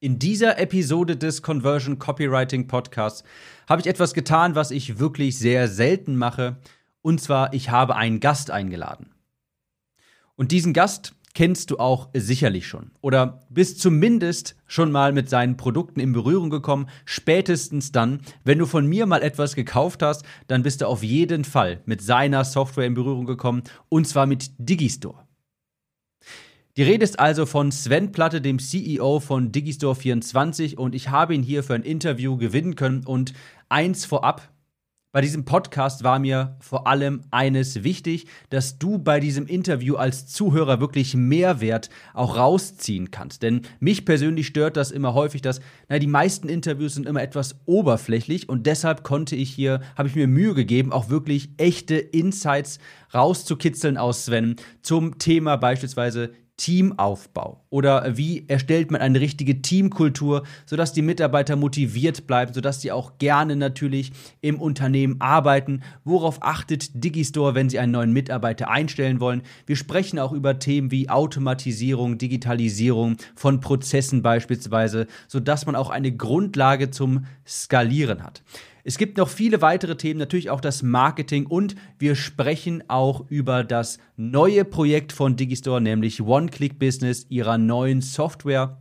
In dieser Episode des Conversion Copywriting Podcasts habe ich etwas getan, was ich wirklich sehr selten mache. Und zwar, ich habe einen Gast eingeladen. Und diesen Gast kennst du auch sicherlich schon. Oder bist zumindest schon mal mit seinen Produkten in Berührung gekommen. Spätestens dann, wenn du von mir mal etwas gekauft hast, dann bist du auf jeden Fall mit seiner Software in Berührung gekommen. Und zwar mit Digistore. Die Rede ist also von Sven Platte, dem CEO von Digistore24 und ich habe ihn hier für ein Interview gewinnen können. Und eins vorab, bei diesem Podcast war mir vor allem eines wichtig, dass du bei diesem Interview als Zuhörer wirklich Mehrwert auch rausziehen kannst. Denn mich persönlich stört das immer häufig, dass na, die meisten Interviews sind immer etwas oberflächlich. Und deshalb konnte ich hier, habe ich mir Mühe gegeben, auch wirklich echte Insights rauszukitzeln aus Sven. Zum Thema beispielsweise Teamaufbau oder wie erstellt man eine richtige Teamkultur, sodass die Mitarbeiter motiviert bleiben, sodass sie auch gerne natürlich im Unternehmen arbeiten. Worauf achtet Digistore, wenn sie einen neuen Mitarbeiter einstellen wollen? Wir sprechen auch über Themen wie Automatisierung, Digitalisierung von Prozessen beispielsweise, sodass man auch eine Grundlage zum Skalieren hat. Es gibt noch viele weitere Themen, natürlich auch das Marketing und wir sprechen auch über das neue Projekt von Digistore, nämlich One-Click-Business, ihrer neuen Software.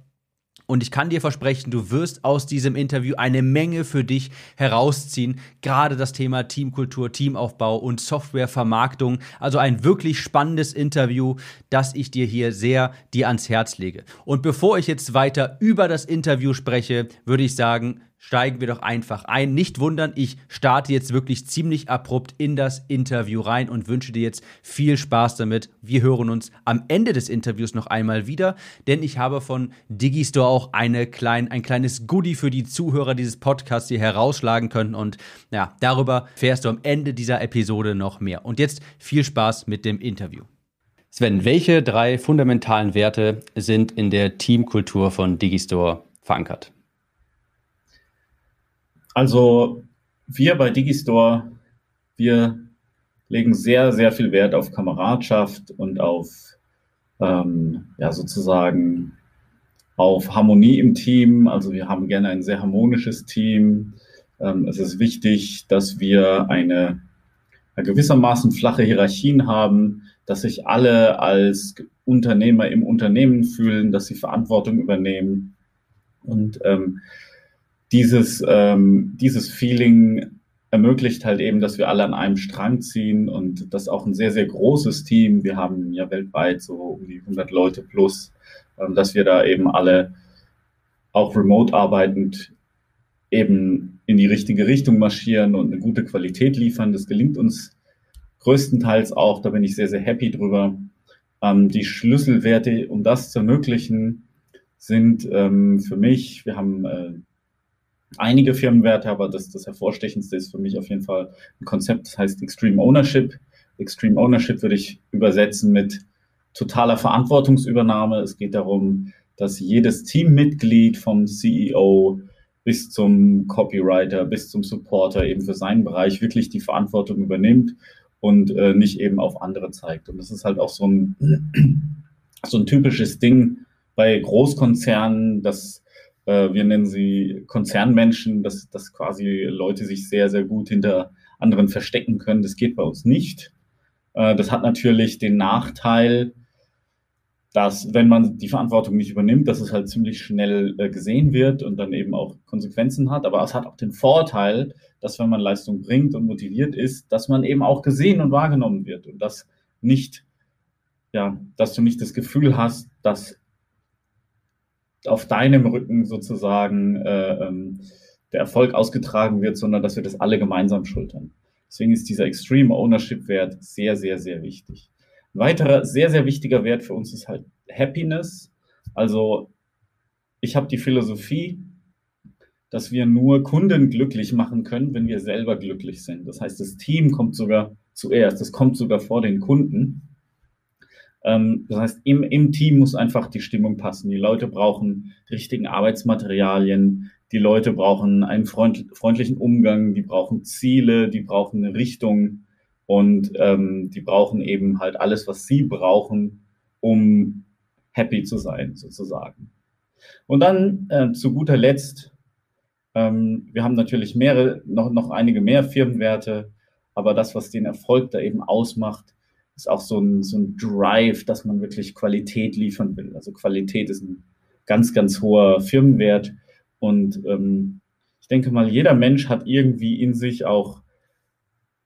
Und ich kann dir versprechen, du wirst aus diesem Interview eine Menge für dich herausziehen. Gerade das Thema Teamkultur, Teamaufbau und Softwarevermarktung. Also ein wirklich spannendes Interview, das ich dir hier sehr dir ans Herz lege. Und bevor ich jetzt weiter über das Interview spreche, würde ich sagen, steigen wir doch einfach ein. Nicht wundern, ich starte jetzt wirklich ziemlich abrupt in das Interview rein und wünsche dir jetzt viel Spaß damit. Wir hören uns am Ende des Interviews noch einmal wieder, denn ich habe von Digistore auch eine klein, ein kleines Goodie für die Zuhörer dieses Podcasts hier herausschlagen können und ja, darüber fährst du am Ende dieser Episode noch mehr. Und jetzt viel Spaß mit dem Interview. Sven, welche drei fundamentalen Werte sind in der Teamkultur von Digistore verankert? Also wir bei Digistore, wir legen sehr, sehr viel Wert auf Kameradschaft und auf ähm, ja, sozusagen auf Harmonie im Team. Also wir haben gerne ein sehr harmonisches Team. Ähm, es ist wichtig, dass wir eine, eine gewissermaßen flache Hierarchien haben, dass sich alle als Unternehmer im Unternehmen fühlen, dass sie Verantwortung übernehmen. Und ähm, dieses, ähm, dieses Feeling ermöglicht halt eben, dass wir alle an einem Strang ziehen und das auch ein sehr, sehr großes Team. Wir haben ja weltweit so um die 100 Leute plus, ähm, dass wir da eben alle auch remote arbeitend eben in die richtige Richtung marschieren und eine gute Qualität liefern. Das gelingt uns größtenteils auch, da bin ich sehr, sehr happy drüber. Ähm, die Schlüsselwerte, um das zu ermöglichen, sind ähm, für mich, wir haben äh, einige Firmenwerte, aber das, das hervorstechendste ist für mich auf jeden Fall ein Konzept, das heißt Extreme Ownership. Extreme Ownership würde ich übersetzen mit totaler Verantwortungsübernahme. Es geht darum, dass jedes Teammitglied vom CEO bis zum Copywriter, bis zum Supporter eben für seinen Bereich wirklich die Verantwortung übernimmt und äh, nicht eben auf andere zeigt. Und das ist halt auch so ein, so ein typisches Ding bei Großkonzernen, dass äh, wir nennen sie Konzernmenschen, dass, dass quasi Leute sich sehr, sehr gut hinter anderen verstecken können. Das geht bei uns nicht. Äh, das hat natürlich den Nachteil, dass wenn man die Verantwortung nicht übernimmt, dass es halt ziemlich schnell äh, gesehen wird und dann eben auch Konsequenzen hat. Aber es hat auch den Vorteil, dass wenn man Leistung bringt und motiviert ist, dass man eben auch gesehen und wahrgenommen wird und dass nicht, ja, dass du nicht das Gefühl hast, dass auf deinem Rücken sozusagen äh, ähm, der Erfolg ausgetragen wird, sondern dass wir das alle gemeinsam schultern. Deswegen ist dieser Extreme Ownership Wert sehr, sehr, sehr wichtig. Ein weiterer sehr, sehr wichtiger Wert für uns ist halt Happiness. Also ich habe die Philosophie, dass wir nur Kunden glücklich machen können, wenn wir selber glücklich sind. Das heißt, das Team kommt sogar zuerst, das kommt sogar vor den Kunden. Ähm, das heißt, im, im Team muss einfach die Stimmung passen. Die Leute brauchen die richtigen Arbeitsmaterialien, die Leute brauchen einen freund, freundlichen Umgang, die brauchen Ziele, die brauchen eine Richtung. Und ähm, die brauchen eben halt alles, was sie brauchen, um happy zu sein, sozusagen. Und dann äh, zu guter Letzt, ähm, wir haben natürlich mehrere, noch, noch einige mehr Firmenwerte, aber das, was den Erfolg da eben ausmacht, ist auch so ein, so ein Drive, dass man wirklich Qualität liefern will. Also Qualität ist ein ganz, ganz hoher Firmenwert. Und ähm, ich denke mal, jeder Mensch hat irgendwie in sich auch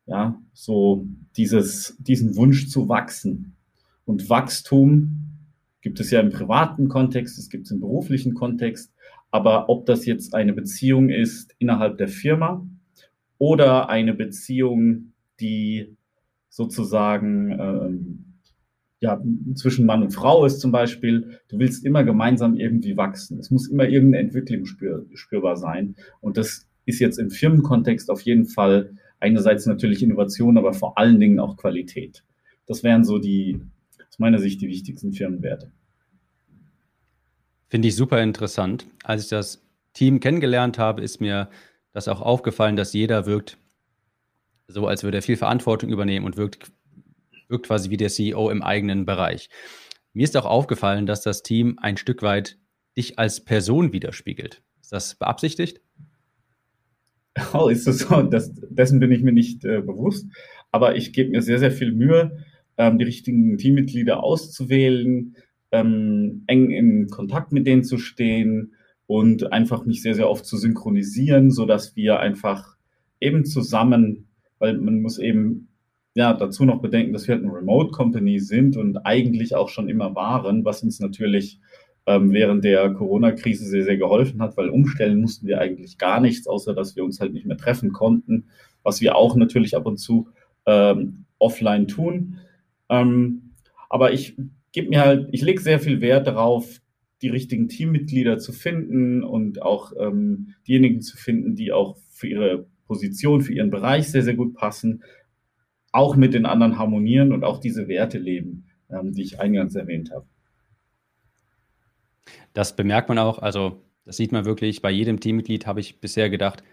ja, so dieses, diesen Wunsch zu wachsen. Und Wachstum gibt es ja im privaten Kontext, es gibt es im beruflichen Kontext, aber ob das jetzt eine Beziehung ist innerhalb der Firma oder eine Beziehung, die sozusagen ähm, ja, zwischen Mann und Frau ist zum Beispiel, du willst immer gemeinsam irgendwie wachsen. Es muss immer irgendeine Entwicklung spür, spürbar sein. Und das ist jetzt im Firmenkontext auf jeden Fall einerseits natürlich Innovation, aber vor allen Dingen auch Qualität. Das wären so die, aus meiner Sicht, die wichtigsten Firmenwerte. Finde ich super interessant. Als ich das Team kennengelernt habe, ist mir das auch aufgefallen, dass jeder wirkt so, als würde er viel Verantwortung übernehmen und wirkt wirkt quasi wie der CEO im eigenen Bereich. Mir ist auch aufgefallen, dass das Team ein Stück weit dich als Person widerspiegelt. Ist das beabsichtigt? Oh, ist das so? Das, dessen bin ich mir nicht äh, bewusst. Aber ich gebe mir sehr, sehr viel Mühe, ähm, die richtigen Teammitglieder auszuwählen, ähm, eng in Kontakt mit denen zu stehen und einfach mich sehr, sehr oft zu synchronisieren, sodass wir einfach eben zusammen, weil man muss eben ja, dazu noch bedenken, dass wir halt eine Remote Company sind und eigentlich auch schon immer waren, was uns natürlich ähm, während der Corona-Krise sehr, sehr geholfen hat, weil umstellen mussten wir eigentlich gar nichts, außer dass wir uns halt nicht mehr treffen konnten, was wir auch natürlich ab und zu ähm, offline tun. Ähm, aber ich gebe mir halt, ich lege sehr viel Wert darauf, die richtigen Teammitglieder zu finden und auch ähm, diejenigen zu finden, die auch für ihre Position, für ihren Bereich sehr, sehr gut passen, auch mit den anderen harmonieren und auch diese Werte leben, ähm, die ich eingangs erwähnt habe. Das bemerkt man auch, also das sieht man wirklich, bei jedem Teammitglied habe ich bisher gedacht,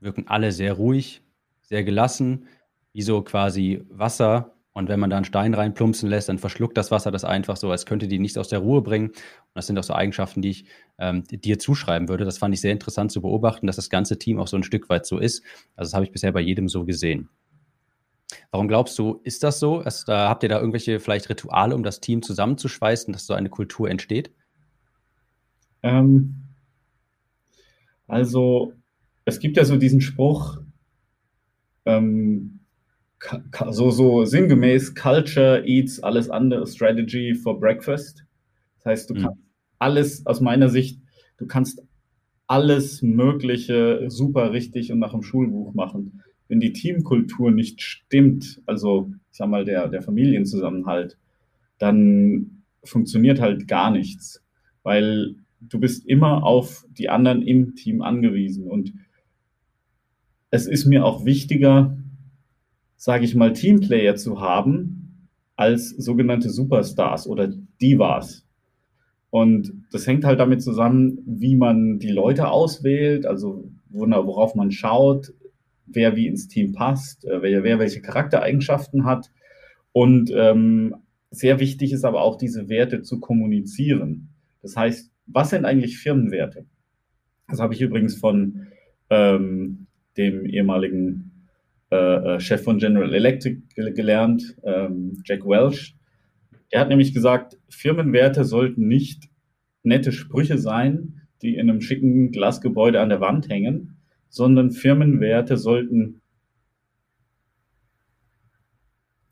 wirken alle sehr ruhig, sehr gelassen, wie so quasi Wasser. Und wenn man da einen Stein reinplumpsen lässt, dann verschluckt das Wasser das einfach so, als könnte die nichts aus der Ruhe bringen. Und das sind auch so Eigenschaften, die ich ähm, dir zuschreiben würde. Das fand ich sehr interessant zu beobachten, dass das ganze Team auch so ein Stück weit so ist. Also das habe ich bisher bei jedem so gesehen. Warum glaubst du, ist das so? Also, da, habt ihr da irgendwelche vielleicht Rituale, um das Team zusammenzuschweißen, dass so eine Kultur entsteht? Ähm, also, es gibt ja so diesen Spruch, ähm, so, so sinngemäß, Culture eats alles andere, Strategy for Breakfast. Das heißt, du mhm. kannst alles, aus meiner Sicht, du kannst alles Mögliche super richtig und nach dem Schulbuch machen wenn die Teamkultur nicht stimmt, also ich sag mal der, der Familienzusammenhalt, dann funktioniert halt gar nichts, weil du bist immer auf die anderen im Team angewiesen und es ist mir auch wichtiger, sage ich mal, Teamplayer zu haben als sogenannte Superstars oder Divas. Und das hängt halt damit zusammen, wie man die Leute auswählt, also worauf man schaut, wer wie ins Team passt, äh, wer, wer welche Charaktereigenschaften hat. Und ähm, sehr wichtig ist aber auch, diese Werte zu kommunizieren. Das heißt, was sind eigentlich Firmenwerte? Das habe ich übrigens von ähm, dem ehemaligen äh, äh Chef von General Electric gelernt, ähm, Jack Welch. Er hat nämlich gesagt, Firmenwerte sollten nicht nette Sprüche sein, die in einem schicken Glasgebäude an der Wand hängen, sondern Firmenwerte sollten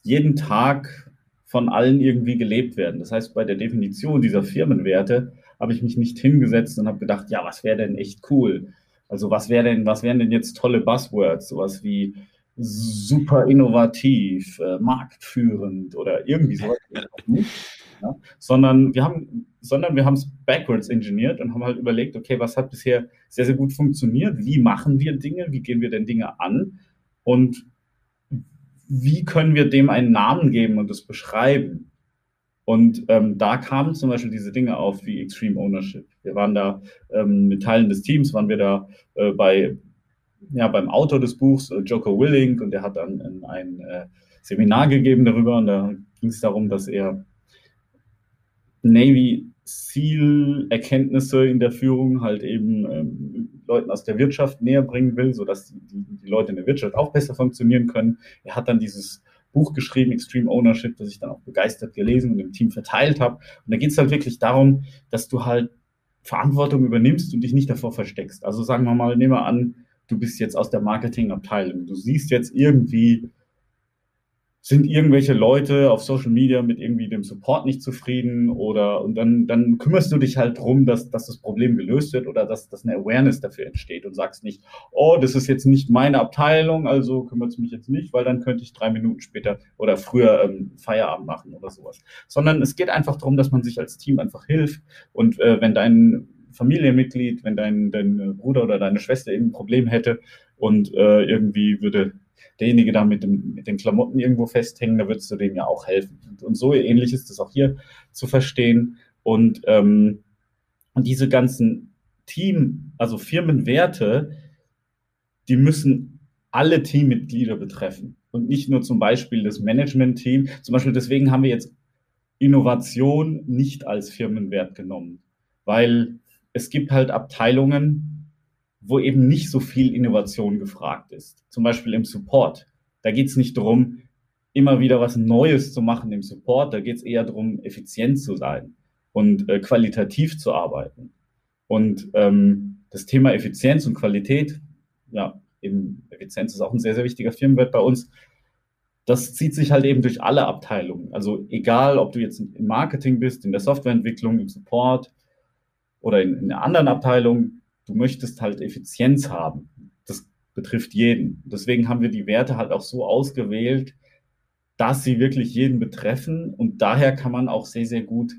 jeden Tag von allen irgendwie gelebt werden. Das heißt, bei der Definition dieser Firmenwerte habe ich mich nicht hingesetzt und habe gedacht, ja, was wäre denn echt cool? Also was wäre denn, was wären denn jetzt tolle Buzzwords, sowas wie super innovativ, äh, marktführend oder irgendwie sowas. Ja? Sondern wir haben, sondern wir haben es backwards engineert und haben halt überlegt, okay, was hat bisher sehr, sehr gut funktioniert? Wie machen wir Dinge? Wie gehen wir denn Dinge an? Und wie können wir dem einen Namen geben und das beschreiben? Und ähm, da kamen zum Beispiel diese Dinge auf wie Extreme Ownership. Wir waren da ähm, mit Teilen des Teams, waren wir da äh, bei, ja, beim Autor des Buchs, äh, Joko Willing, und der hat dann ein, äh, Seminar gegeben darüber. Und da ging es darum, dass er Navy Zielerkenntnisse in der Führung halt eben ähm, Leuten aus der Wirtschaft näher bringen will, sodass die, die Leute in der Wirtschaft auch besser funktionieren können. Er hat dann dieses Buch geschrieben, Extreme Ownership, das ich dann auch begeistert gelesen und im Team verteilt habe. Und da geht es halt wirklich darum, dass du halt Verantwortung übernimmst und dich nicht davor versteckst. Also sagen wir mal, nehmen wir an, du bist jetzt aus der Marketingabteilung. Du siehst jetzt irgendwie sind irgendwelche Leute auf Social Media mit irgendwie dem Support nicht zufrieden oder und dann, dann kümmerst du dich halt drum, dass, dass das Problem gelöst wird oder dass, dass eine Awareness dafür entsteht und sagst nicht, oh, das ist jetzt nicht meine Abteilung, also kümmert es mich jetzt nicht, weil dann könnte ich drei Minuten später oder früher ähm, Feierabend machen oder sowas. Sondern es geht einfach darum, dass man sich als Team einfach hilft und äh, wenn dein Familienmitglied, wenn dein, dein Bruder oder deine Schwester irgendein Problem hätte und äh, irgendwie würde derjenige da mit, dem, mit den Klamotten irgendwo festhängen, da würdest du dem ja auch helfen. Und, und so ähnlich ist es auch hier zu verstehen. Und, ähm, und diese ganzen Team, also Firmenwerte, die müssen alle Teammitglieder betreffen und nicht nur zum Beispiel das Management-Team. Zum Beispiel deswegen haben wir jetzt Innovation nicht als Firmenwert genommen, weil es gibt halt Abteilungen, wo eben nicht so viel Innovation gefragt ist. Zum Beispiel im Support. Da geht es nicht darum, immer wieder was Neues zu machen im Support. Da geht es eher darum, effizient zu sein und äh, qualitativ zu arbeiten. Und ähm, das Thema Effizienz und Qualität, ja, eben Effizienz ist auch ein sehr, sehr wichtiger Firmenwert bei uns. Das zieht sich halt eben durch alle Abteilungen. Also egal, ob du jetzt im Marketing bist, in der Softwareentwicklung, im Support oder in, in einer anderen Abteilung, du möchtest halt Effizienz haben. Das betrifft jeden. Deswegen haben wir die Werte halt auch so ausgewählt, dass sie wirklich jeden betreffen und daher kann man auch sehr, sehr gut,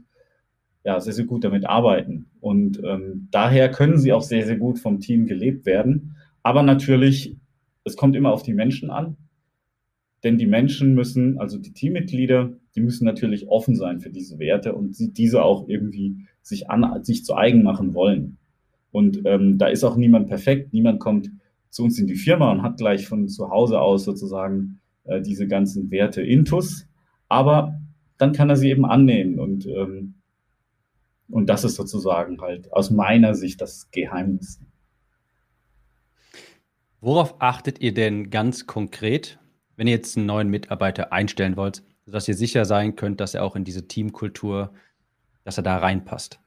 ja, sehr, sehr gut damit arbeiten. Und ähm, daher können sie auch sehr, sehr gut vom Team gelebt werden. Aber natürlich, es kommt immer auf die Menschen an, denn die Menschen müssen, also die Teammitglieder, die müssen natürlich offen sein für diese Werte und diese auch irgendwie sich an, sich zu eigen machen wollen. Und ähm, da ist auch niemand perfekt. Niemand kommt zu uns in die Firma und hat gleich von zu Hause aus sozusagen äh, diese ganzen Werte intus. Aber dann kann er sie eben annehmen. Und, ähm, und das ist sozusagen halt aus meiner Sicht das Geheimnis. Worauf achtet ihr denn ganz konkret, wenn ihr jetzt einen neuen Mitarbeiter einstellen wollt, sodass ihr sicher sein könnt, dass er auch in diese Teamkultur, dass er da reinpasst?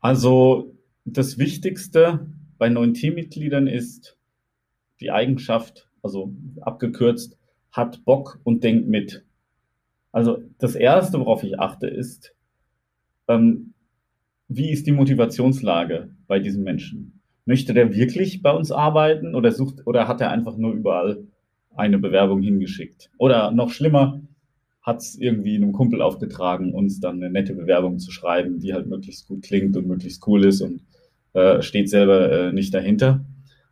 Also das Wichtigste bei neuen Teammitgliedern ist die Eigenschaft, also abgekürzt, hat Bock und denkt mit. Also das Erste, worauf ich achte, ist, ähm, wie ist die Motivationslage bei diesem Menschen? Möchte der wirklich bei uns arbeiten oder sucht oder hat er einfach nur überall eine Bewerbung hingeschickt? Oder noch schlimmer, hat es irgendwie einem Kumpel aufgetragen, uns dann eine nette Bewerbung zu schreiben, die halt möglichst gut klingt und möglichst cool ist und äh, steht selber äh, nicht dahinter.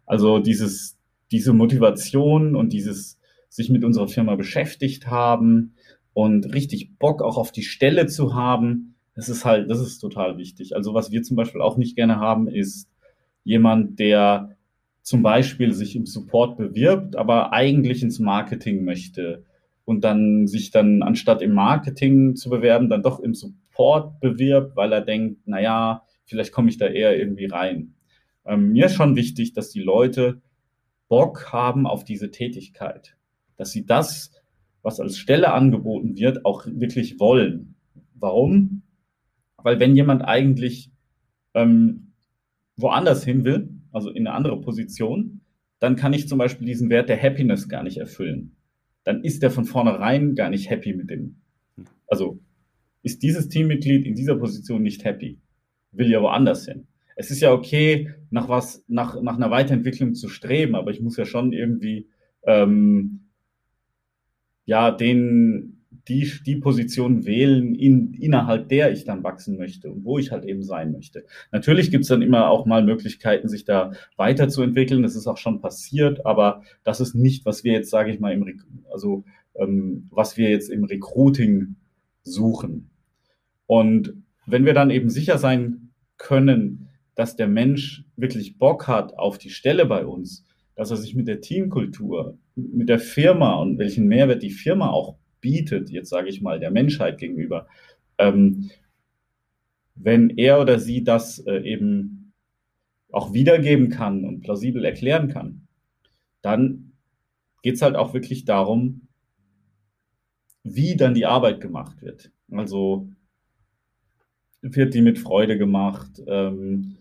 Also dieses, diese Motivation und dieses sich mit unserer Firma beschäftigt haben und richtig Bock auch auf die Stelle zu haben, das ist halt, das ist total wichtig. Also was wir zum Beispiel auch nicht gerne haben, ist jemand, der zum Beispiel sich im Support bewirbt, aber eigentlich ins Marketing möchte und dann sich dann anstatt im Marketing zu bewerben, dann doch im Support bewirbt, weil er denkt, naja, vielleicht komme ich da eher irgendwie rein. Ähm, mir ist schon wichtig, dass die Leute Bock haben auf diese Tätigkeit, dass sie das, was als Stelle angeboten wird, auch wirklich wollen. Warum? Weil wenn jemand eigentlich ähm, woanders hin will, also in eine andere Position, dann kann ich zum Beispiel diesen Wert der Happiness gar nicht erfüllen dann ist der von vornherein gar nicht happy mit dem. Also ist dieses Teammitglied in dieser Position nicht happy, will ja woanders hin. Es ist ja okay, nach was, nach, nach einer Weiterentwicklung zu streben, aber ich muss ja schon irgendwie ähm, ja den die, die Position wählen, in, innerhalb der ich dann wachsen möchte und wo ich halt eben sein möchte. Natürlich gibt es dann immer auch mal Möglichkeiten, sich da weiterzuentwickeln. Das ist auch schon passiert, aber das ist nicht, was wir jetzt, sage ich mal, im, also ähm, was wir jetzt im Recruiting suchen. Und wenn wir dann eben sicher sein können, dass der Mensch wirklich Bock hat auf die Stelle bei uns, dass er sich mit der Teamkultur, mit der Firma und welchen Mehrwert die Firma auch bietet, jetzt sage ich mal, der Menschheit gegenüber, ähm, wenn er oder sie das äh, eben auch wiedergeben kann und plausibel erklären kann, dann geht es halt auch wirklich darum, wie dann die Arbeit gemacht wird. Also wird die mit Freude gemacht? Ähm,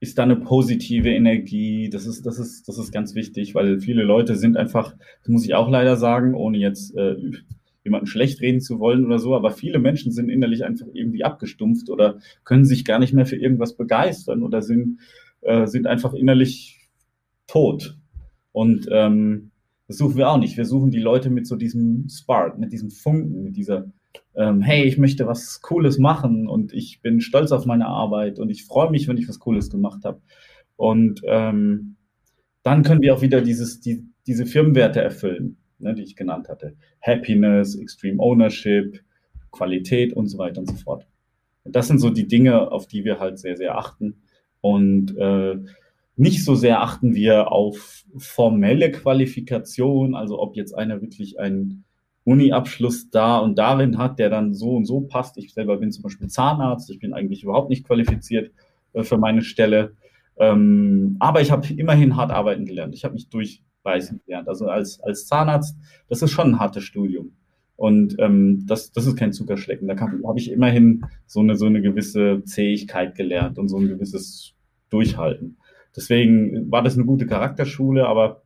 ist da eine positive Energie? Das ist, das ist, das ist ganz wichtig, weil viele Leute sind einfach, das muss ich auch leider sagen, ohne jetzt äh, jemanden schlecht reden zu wollen oder so, aber viele Menschen sind innerlich einfach irgendwie abgestumpft oder können sich gar nicht mehr für irgendwas begeistern oder sind, äh, sind einfach innerlich tot. Und ähm, das suchen wir auch nicht. Wir suchen die Leute mit so diesem Spark, mit diesem Funken, mit dieser, ähm, hey, ich möchte was Cooles machen und ich bin stolz auf meine Arbeit und ich freue mich, wenn ich was Cooles gemacht habe. Und ähm, dann können wir auch wieder dieses, die, diese Firmenwerte erfüllen ne, die ich genannt hatte. Happiness, Extreme Ownership, Qualität und so weiter und so fort. Das sind so die Dinge, auf die wir halt sehr, sehr achten. Und äh, nicht so sehr achten wir auf formelle Qualifikation, also ob jetzt einer wirklich einen Uni-Abschluss da und darin hat, der dann so und so passt. Ich selber bin zum Beispiel Zahnarzt, ich bin eigentlich überhaupt nicht qualifiziert äh, für meine Stelle. Ähm, aber ich habe immerhin hart arbeiten gelernt. Ich habe mich durch beißen gelernt. Also als, als Zahnarzt, das ist schon ein hartes Studium. Und ähm, das, das ist kein Zuckerschlecken. Da habe ich immerhin so eine, so eine gewisse Zähigkeit gelernt und so ein gewisses Durchhalten. Deswegen war das eine gute Charakterschule, aber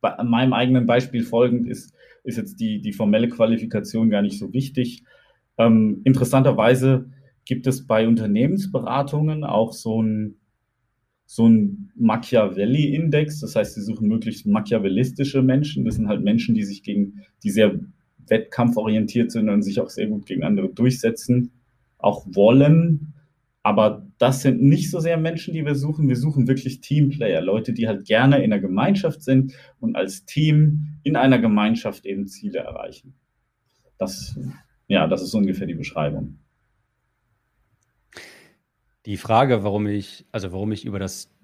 bei meinem eigenen Beispiel folgend ist, ist jetzt die, die formelle Qualifikation gar nicht so wichtig. Ähm, interessanterweise gibt es bei Unternehmensberatungen auch so ein so ein Machiavelli-Index. Das heißt, sie suchen möglichst machiavellistische Menschen. Das sind halt Menschen, die sich gegen, die sehr wettkampforientiert sind und sich auch sehr gut gegen andere durchsetzen, auch wollen. Aber das sind nicht so sehr Menschen, die wir suchen. Wir suchen wirklich Teamplayer, Leute, die halt gerne in einer Gemeinschaft sind und als Team in einer Gemeinschaft eben Ziele erreichen. Das, ja, das ist ungefähr die Beschreibung. Die Frage, warum ich, also warum ich über das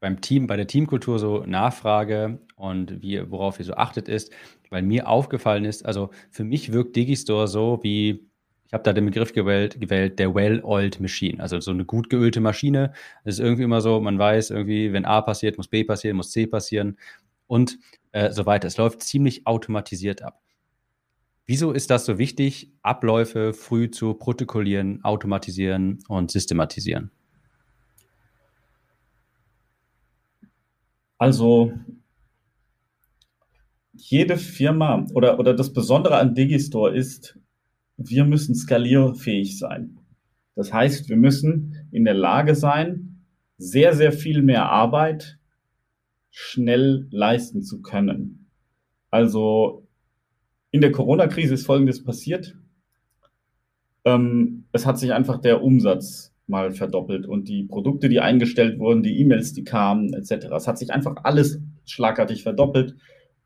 beim Team, bei der Teamkultur so nachfrage und wie, worauf ihr so achtet, ist, weil mir aufgefallen ist, also für mich wirkt Digistore so wie, ich habe da den Begriff gewählt, gewählt der well-oiled Machine, also so eine gut geölte Maschine. Es ist irgendwie immer so, man weiß irgendwie, wenn A passiert, muss B passieren, muss C passieren und äh, so weiter. Es läuft ziemlich automatisiert ab. Wieso ist das so wichtig, Abläufe früh zu protokollieren, automatisieren und systematisieren? Also jede Firma oder, oder das Besondere an Digistore ist, wir müssen skalierfähig sein. Das heißt, wir müssen in der Lage sein, sehr, sehr viel mehr Arbeit schnell leisten zu können. Also in der Corona-Krise ist Folgendes passiert. Ähm, es hat sich einfach der Umsatz mal verdoppelt und die Produkte, die eingestellt wurden, die E-Mails, die kamen, etc. Es hat sich einfach alles schlagartig verdoppelt.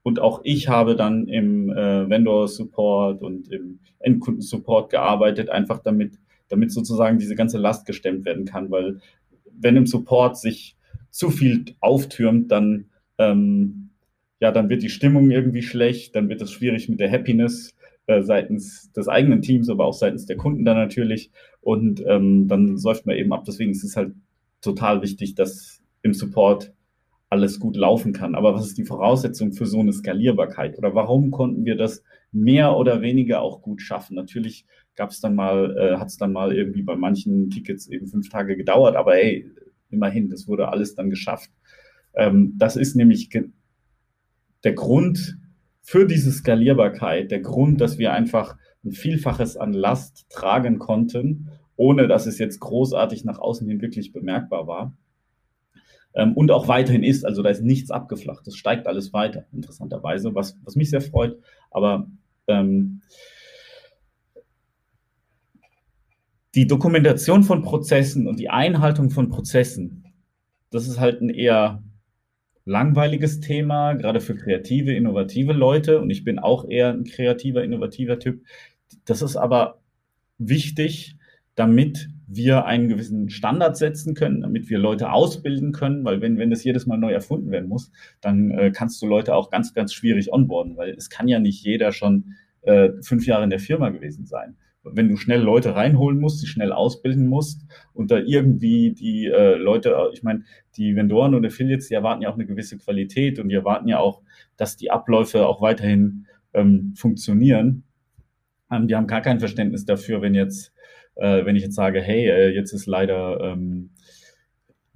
Und auch ich habe dann im äh, Vendor-Support und im Endkundensupport gearbeitet, einfach damit, damit sozusagen diese ganze Last gestemmt werden kann. Weil wenn im Support sich zu viel auftürmt, dann ähm, ja, dann wird die Stimmung irgendwie schlecht, dann wird es schwierig mit der Happiness äh, seitens des eigenen Teams, aber auch seitens der Kunden dann natürlich. Und ähm, dann säuft man eben ab. Deswegen ist es halt total wichtig, dass im Support alles gut laufen kann. Aber was ist die Voraussetzung für so eine Skalierbarkeit? Oder warum konnten wir das mehr oder weniger auch gut schaffen? Natürlich gab es dann mal, äh, hat es dann mal irgendwie bei manchen Tickets eben fünf Tage gedauert, aber hey, immerhin, das wurde alles dann geschafft. Ähm, das ist nämlich der Grund für diese Skalierbarkeit, der Grund, dass wir einfach ein Vielfaches an Last tragen konnten, ohne dass es jetzt großartig nach außen hin wirklich bemerkbar war. Ähm, und auch weiterhin ist, also da ist nichts abgeflacht, das steigt alles weiter, interessanterweise, was, was mich sehr freut. Aber ähm, die Dokumentation von Prozessen und die Einhaltung von Prozessen, das ist halt ein eher langweiliges Thema, gerade für kreative, innovative Leute. Und ich bin auch eher ein kreativer, innovativer Typ. Das ist aber wichtig, damit wir einen gewissen Standard setzen können, damit wir Leute ausbilden können, weil wenn, wenn das jedes Mal neu erfunden werden muss, dann äh, kannst du Leute auch ganz, ganz schwierig onboarden, weil es kann ja nicht jeder schon äh, fünf Jahre in der Firma gewesen sein. Wenn du schnell Leute reinholen musst, die schnell ausbilden musst und da irgendwie die äh, Leute, ich meine, die Vendoren und Affiliates, die erwarten ja auch eine gewisse Qualität und die erwarten ja auch, dass die Abläufe auch weiterhin ähm, funktionieren. Ähm, die haben gar kein Verständnis dafür, wenn jetzt, äh, wenn ich jetzt sage, hey, äh, jetzt ist leider ähm,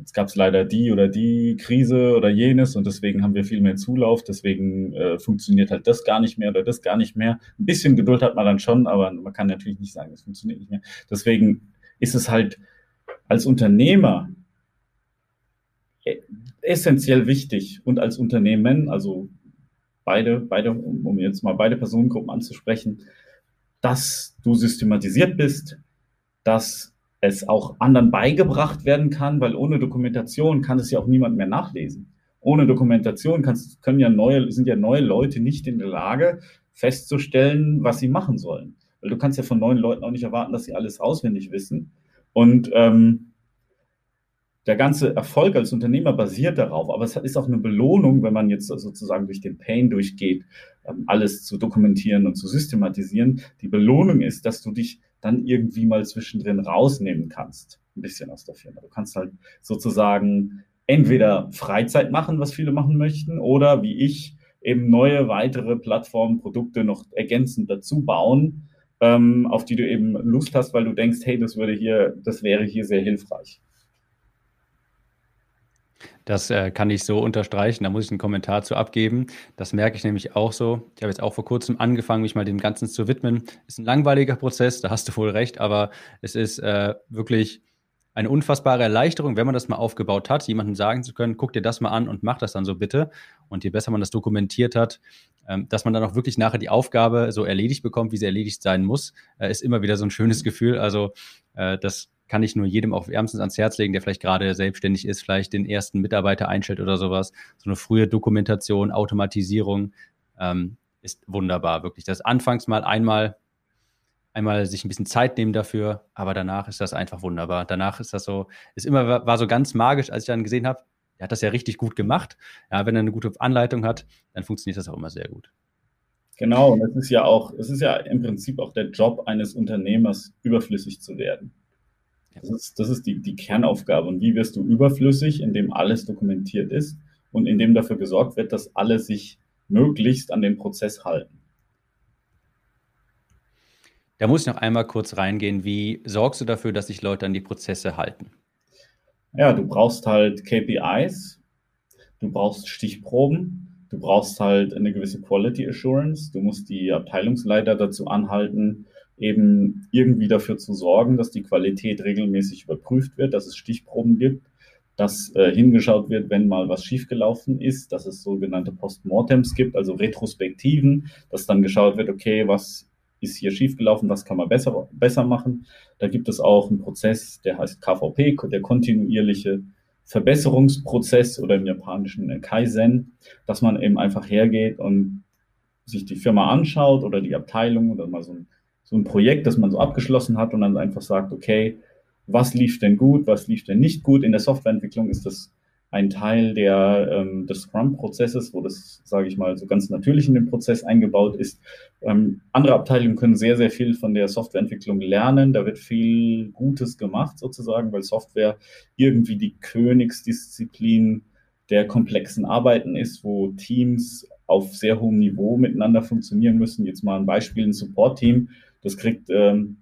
Jetzt gab es leider die oder die Krise oder jenes und deswegen haben wir viel mehr Zulauf, deswegen äh, funktioniert halt das gar nicht mehr oder das gar nicht mehr. Ein bisschen Geduld hat man dann schon, aber man kann natürlich nicht sagen, es funktioniert nicht mehr. Deswegen ist es halt als Unternehmer e-, essentiell wichtig und als Unternehmen, also beide, beide, um jetzt mal beide Personengruppen anzusprechen, dass du systematisiert bist, dass es auch anderen beigebracht werden kann, weil ohne Dokumentation kann es ja auch niemand mehr nachlesen. Ohne Dokumentation kannst, können ja neue, sind ja neue Leute nicht in der Lage, festzustellen, was sie machen sollen. Weil du kannst ja von neuen Leuten auch nicht erwarten, dass sie alles auswendig wissen. Und ähm, der ganze Erfolg als Unternehmer basiert darauf, aber es ist auch eine Belohnung, wenn man jetzt sozusagen durch den Pain durchgeht, ähm, alles zu dokumentieren und zu systematisieren. Die Belohnung ist, dass du dich dann irgendwie mal zwischendrin rausnehmen kannst, ein bisschen aus der Firma. Du kannst halt sozusagen entweder Freizeit machen, was viele machen möchten, oder wie ich eben neue weitere Plattformen, Produkte noch ergänzend dazu bauen, ähm, auf die du eben Lust hast, weil du denkst, hey, das würde hier, das wäre hier sehr hilfreich. Das äh, kann ich so unterstreichen. Da muss ich einen Kommentar zu abgeben. Das merke ich nämlich auch so. Ich habe jetzt auch vor kurzem angefangen, mich mal dem Ganzen zu widmen. Ist ein langweiliger Prozess, da hast du wohl recht, aber es ist äh, wirklich eine unfassbare Erleichterung, wenn man das mal aufgebaut hat, jemandem sagen zu können, guck dir das mal an und mach das dann so bitte. Und je besser man das dokumentiert hat, ähm, dass man dann auch wirklich nachher die Aufgabe so erledigt bekommt, wie sie erledigt sein muss, äh, ist immer wieder so ein schönes Gefühl. Also äh, das kann ich nur jedem auch wärmstens ans Herz legen, der vielleicht gerade selbstständig ist, vielleicht den ersten Mitarbeiter einstellt oder sowas. So eine frühe Dokumentation, Automatisierung ähm, ist wunderbar, wirklich. Das anfangs mal einmal, einmal sich ein bisschen Zeit nehmen dafür, aber danach ist das einfach wunderbar. Danach ist das so, ist immer, war so ganz magisch, als ich dann gesehen habe, er hat das ja richtig gut gemacht. Ja, wenn er eine gute Anleitung hat, dann funktioniert das auch immer sehr gut. Genau, und es ist ja auch, es ist ja im Prinzip auch der Job eines Unternehmers, überflüssig zu werden. Das ist, das ist die, die Kernaufgabe. Und wie wirst du überflüssig, indem alles dokumentiert ist und indem dafür gesorgt wird, dass alle sich möglichst an den Prozess halten? Da muss ich noch einmal kurz reingehen. Wie sorgst du dafür, dass sich Leute an die Prozesse halten? Ja, du brauchst halt KPIs, du brauchst Stichproben, du brauchst halt eine gewisse Quality Assurance, du musst die Abteilungsleiter dazu anhalten, eben irgendwie dafür zu sorgen, dass die Qualität regelmäßig überprüft wird, dass es Stichproben gibt, dass äh, hingeschaut wird, wenn mal was schiefgelaufen ist, dass es sogenannte Postmortems gibt, also Retrospektiven, dass dann geschaut wird, okay, was ist hier schiefgelaufen, was kann man besser, besser machen. Da gibt es auch einen Prozess, der heißt KVP, der kontinuierliche Verbesserungsprozess oder im japanischen Kaizen, dass man eben einfach hergeht und sich die Firma anschaut oder die Abteilung oder mal so ein so ein Projekt, das man so abgeschlossen hat und dann einfach sagt, okay, was lief denn gut, was lief denn nicht gut. In der Softwareentwicklung ist das ein Teil der, ähm, des Scrum-Prozesses, wo das, sage ich mal, so ganz natürlich in den Prozess eingebaut ist. Ähm, andere Abteilungen können sehr, sehr viel von der Softwareentwicklung lernen. Da wird viel Gutes gemacht sozusagen, weil Software irgendwie die Königsdisziplin der komplexen Arbeiten ist, wo Teams auf sehr hohem Niveau miteinander funktionieren müssen. Jetzt mal ein Beispiel, ein Support-Team das kriegt ähm,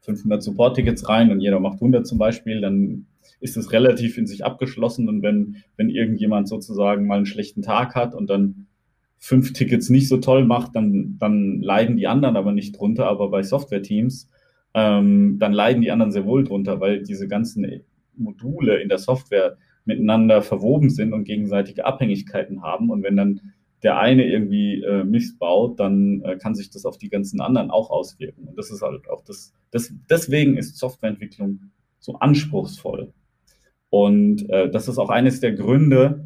500 Support-Tickets rein und jeder macht 100 zum Beispiel, dann ist es relativ in sich abgeschlossen. Und wenn, wenn irgendjemand sozusagen mal einen schlechten Tag hat und dann fünf Tickets nicht so toll macht, dann, dann leiden die anderen aber nicht drunter. Aber bei Software-Teams, ähm, dann leiden die anderen sehr wohl drunter, weil diese ganzen Module in der Software miteinander verwoben sind und gegenseitige Abhängigkeiten haben. Und wenn dann der eine irgendwie äh, missbaut, dann äh, kann sich das auf die ganzen anderen auch auswirken. Und das ist halt auch das, das deswegen ist Softwareentwicklung so anspruchsvoll. Und äh, das ist auch eines der Gründe,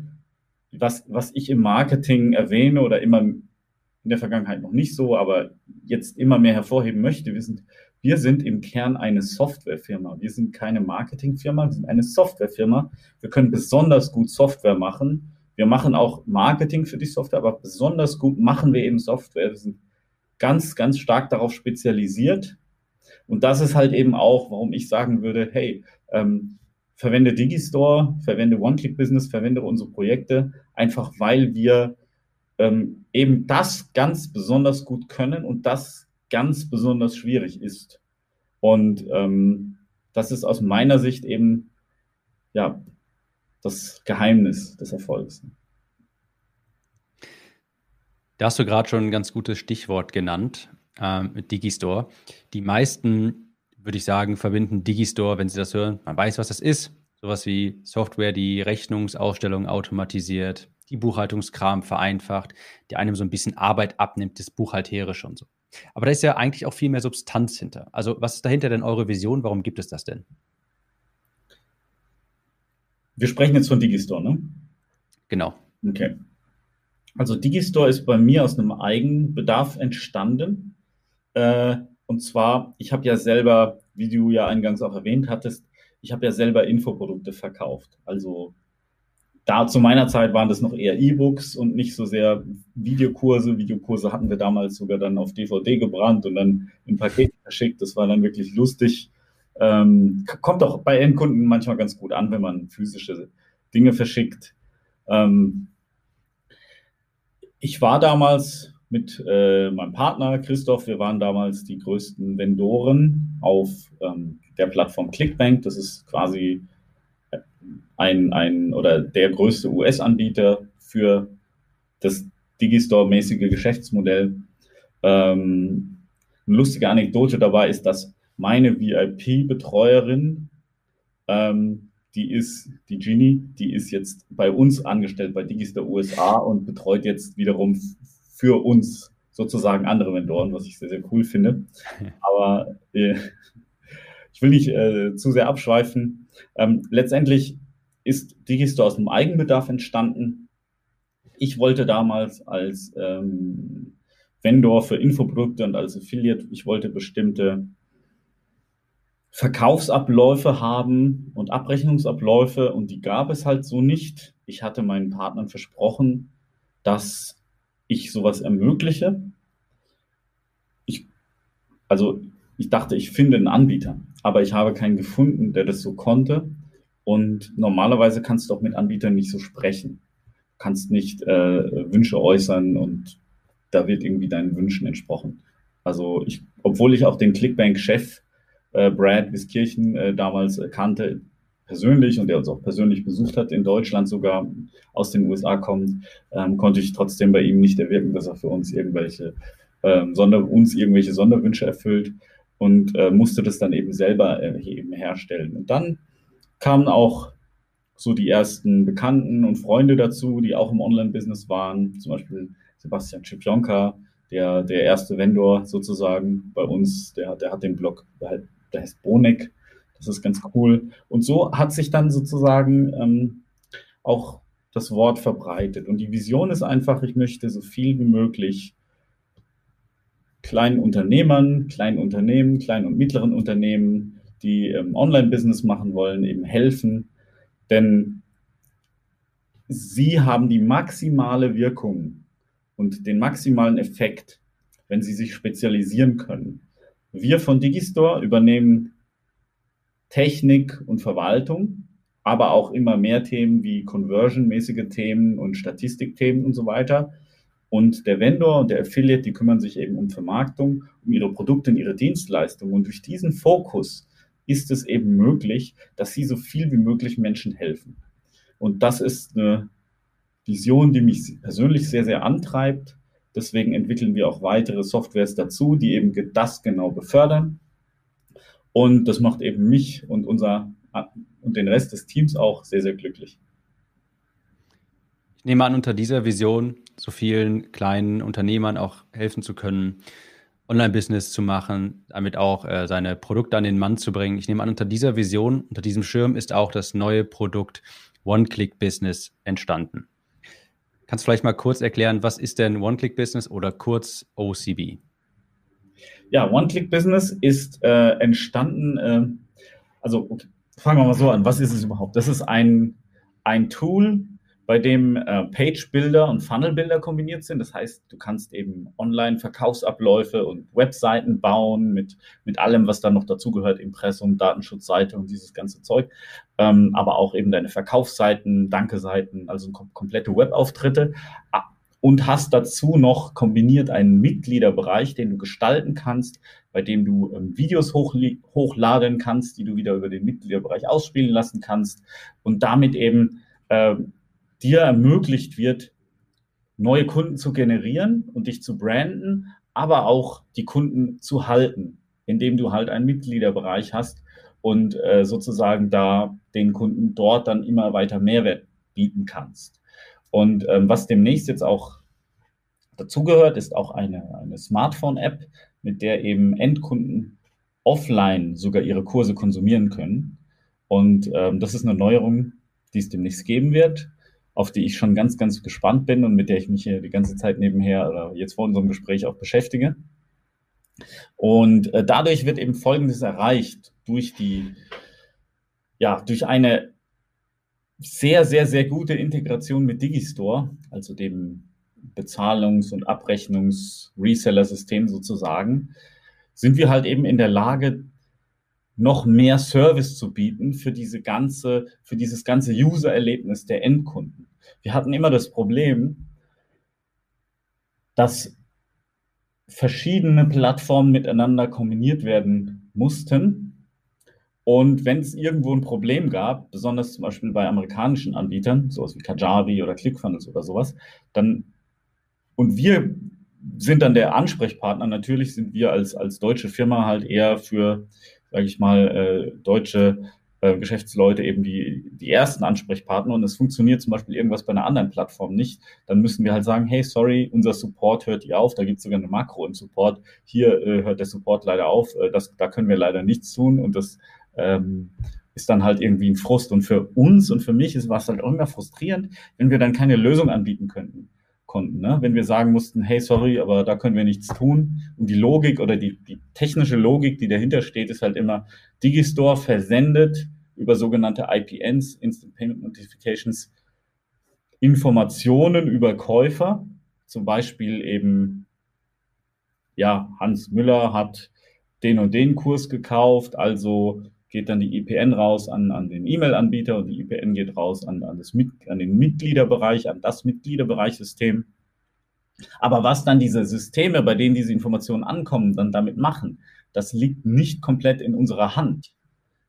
was, was ich im Marketing erwähne oder immer in der Vergangenheit noch nicht so, aber jetzt immer mehr hervorheben möchte. Wir sind, wir sind im Kern eine Softwarefirma. Wir sind keine Marketingfirma, wir sind eine Softwarefirma. Wir können besonders gut Software machen wir machen auch Marketing für die Software, aber besonders gut machen wir eben Software. Wir sind ganz, ganz stark darauf spezialisiert Und das ist halt eben auch, warum ich sagen würde, hey, ähm, verwende Digistore, verwende One-Click-Business, verwende unsere Projekte, einfach weil wir ähm, eben das ganz besonders gut können und das ganz besonders schwierig ist. Und ähm, das ist aus meiner Sicht eben ja das Geheimnis des Erfolgs. Da hast du gerade schon ein ganz gutes Stichwort genannt äh, Digistore. Die meisten, würde ich sagen, verbinden Digistore, wenn sie das hören. Man weiß, was das ist. Sowas wie Software, die Rechnungsausstellung automatisiert, die Buchhaltungskram vereinfacht, die einem so ein bisschen Arbeit abnimmt, das Buchhalterische und so. Aber da ist ja eigentlich auch viel mehr Substanz hinter. Also, was ist dahinter denn eure Vision? Warum gibt es das denn? Wir sprechen jetzt von Digistore, ne? Genau. Okay. Also Digistore ist bei mir aus einem Eigenbedarf entstanden. Äh, und zwar, ich habe ja selber, wie du ja eingangs auch erwähnt hattest, ich habe ja selber Infoprodukte verkauft. Also da zu meiner Zeit waren das noch eher E-Books und nicht so sehr Videokurse. Videokurse hatten wir damals sogar dann auf DVD gebrannt und dann in Paketen verschickt. Das war dann wirklich lustig. Ähm, kommt auch bei Endkunden manchmal ganz gut an, wenn man physische Dinge verschickt. Ähm, ich war damals mit äh, meinem Partner Christoph, wir waren damals die größten Vendoren auf ähm, der Plattform Clickbank. Das ist quasi ein, ein oder der größte US-Anbieter für das Digistore-mäßige Geschäftsmodell. Ähm, eine lustige Anekdote dabei ist, dass meine VIP-Betreuerin, ähm, die ist, die Ginny, die ist jetzt bei uns angestellt bei Digistore USA und betreut jetzt wiederum für uns sozusagen andere Vendoren, was ich sehr, sehr cool finde. Aber äh, ich will nicht äh, zu sehr abschweifen. Ähm, letztendlich ist Digistore aus dem Eigenbedarf entstanden. Ich wollte damals als ähm, Vendor für Infoprodukte und als Affiliate, ich wollte bestimmte Verkaufsabläufe haben und Abrechnungsabläufe und die gab es halt so nicht. Ich hatte meinen Partnern versprochen, dass ich sowas ermögliche. Ich, also ich dachte, ich finde einen Anbieter, aber ich habe keinen gefunden, der das so konnte. Und normalerweise kannst du auch mit Anbietern nicht so sprechen. Kannst nicht äh, Wünsche äußern und da wird irgendwie deinen Wünschen entsprochen. Also ich, obwohl ich auch den Clickbank-Chef äh, Brad Wiskirchen äh, damals kannte, persönlich und der uns auch persönlich besucht hat, in Deutschland sogar aus den USA kommt, ähm, konnte ich trotzdem bei ihm nicht erwirken, dass er für uns irgendwelche ähm, Sonder, uns irgendwelche Sonderwünsche erfüllt und äh, musste das dann eben selber äh, eben herstellen. Und dann kamen auch so die ersten Bekannten und Freunde dazu, die auch im Online-Business waren, zum Beispiel Sebastian Schipionka, der, der erste Vendor sozusagen bei uns, der, der hat den Blog, der, heißt Bonek, das ist ganz cool. Und so hat sich dann sozusagen ähm, auch das Wort verbreitet. Und die Vision ist einfach, ich möchte so viel wie möglich kleinen Unternehmern, kleinen Unternehmen, kleinen und mittleren Unternehmen die ähm, Online-Business machen wollen, eben helfen. Denn sie haben die maximale Wirkung und den maximalen Effekt, wenn sie sich spezialisieren können. Wir von Digistore übernehmen Technik und Verwaltung, aber auch immer mehr Themen wie Conversion-mäßige Themen und Statistikthemen und so weiter. Und der Vendor und der Affiliate, die kümmern sich eben um Vermarktung, um ihre Produkte und ihre Dienstleistungen. Und durch diesen Fokus ist es eben möglich, dass sie so viel wie möglich Menschen helfen. Und das ist eine Vision, die mich persönlich sehr, sehr antreibt. Deswegen entwickeln wir auch weitere Softwares dazu, die eben das genau befördern. Und das macht eben mich und unser und den Rest des Teams auch sehr, sehr glücklich. Ich nehme an, unter dieser Vision so vielen kleinen Unternehmern auch helfen zu können, Online-Business zu machen, damit auch äh, seine Produkte an den Mann zu bringen. Ich nehme an, unter dieser Vision, unter diesem Schirm ist auch das neue Produkt One-Click-Business entstanden. Kannst du vielleicht mal kurz erklären, was ist denn One-Click-Business oder kurz OCB? Ja, One-Click-Business ist äh, entstanden, äh, also okay, fangen wir mal so an, was ist es überhaupt? Das ist ein, ein Tool, bei dem äh, Page-Builder und Funnel-Builder kombiniert sind. Das heißt, du kannst eben Online-Verkaufsabläufe und Webseiten bauen mit, mit allem, was da noch dazugehört, Impressum, Datenschutzseite und dieses ganze Zeug. Ähm, aber auch eben deine Verkaufsseiten, Danke-Seiten, also kom komplette Webauftritte. Ah, und hast dazu noch kombiniert einen Mitgliederbereich, den du gestalten kannst, bei dem du ähm, Videos hochladen kannst, die du wieder über den Mitgliederbereich ausspielen lassen kannst und damit eben äh, dir ermöglicht wird, neue Kunden zu generieren und dich zu branden, aber auch die Kunden zu halten, indem du halt einen Mitgliederbereich hast und äh, sozusagen da den Kunden dort dann immer weiter Mehrwert bieten kannst. Und ähm, was demnächst jetzt auch dazugehört, ist auch eine, eine Smartphone-App, mit der eben Endkunden offline sogar ihre Kurse konsumieren können. Und ähm, das ist eine Neuerung, die es demnächst geben wird, auf die ich schon ganz, ganz gespannt bin und mit der ich mich hier die ganze Zeit nebenher oder jetzt vor unserem Gespräch auch beschäftige. Und äh, dadurch wird eben Folgendes erreicht durch die, ja, durch eine sehr, sehr, sehr gute Integration mit Digistore, also dem Bezahlungs- und Abrechnungs-Reseller-System sozusagen, sind wir halt eben in der Lage, noch mehr Service zu bieten für diese ganze, für dieses ganze User-Erlebnis der Endkunden. Wir hatten immer das Problem, dass verschiedene Plattformen miteinander kombiniert werden mussten. Und wenn es irgendwo ein Problem gab, besonders zum Beispiel bei amerikanischen Anbietern, sowas wie Kajabi oder ClickFunnels oder sowas, dann und wir sind dann der Ansprechpartner. Natürlich sind wir als, als deutsche Firma halt eher für, sage ich mal, äh, deutsche äh, Geschäftsleute eben die, die ersten Ansprechpartner und es funktioniert zum Beispiel irgendwas bei einer anderen Plattform nicht, dann müssen wir halt sagen, hey, sorry, unser Support hört hier auf, da gibt es sogar eine Makro im Support, hier äh, hört der Support leider auf, äh, das, da können wir leider nichts tun und das ähm, ist dann halt irgendwie ein Frust und für uns und für mich ist was halt immer frustrierend, wenn wir dann keine Lösung anbieten könnten konnten. Ne? Wenn wir sagen mussten, hey, sorry, aber da können wir nichts tun. Und die Logik oder die, die technische Logik, die dahinter steht, ist halt immer, Digistore versendet über sogenannte IPNs, Instant Payment Notifications, Informationen über Käufer. Zum Beispiel eben, ja, Hans Müller hat den und den Kurs gekauft, also geht dann die IPN raus an, an den E-Mail-Anbieter und die IPN geht raus an, an, das, an den Mitgliederbereich, an das Mitgliederbereichsystem. Aber was dann diese Systeme, bei denen diese Informationen ankommen, dann damit machen, das liegt nicht komplett in unserer Hand.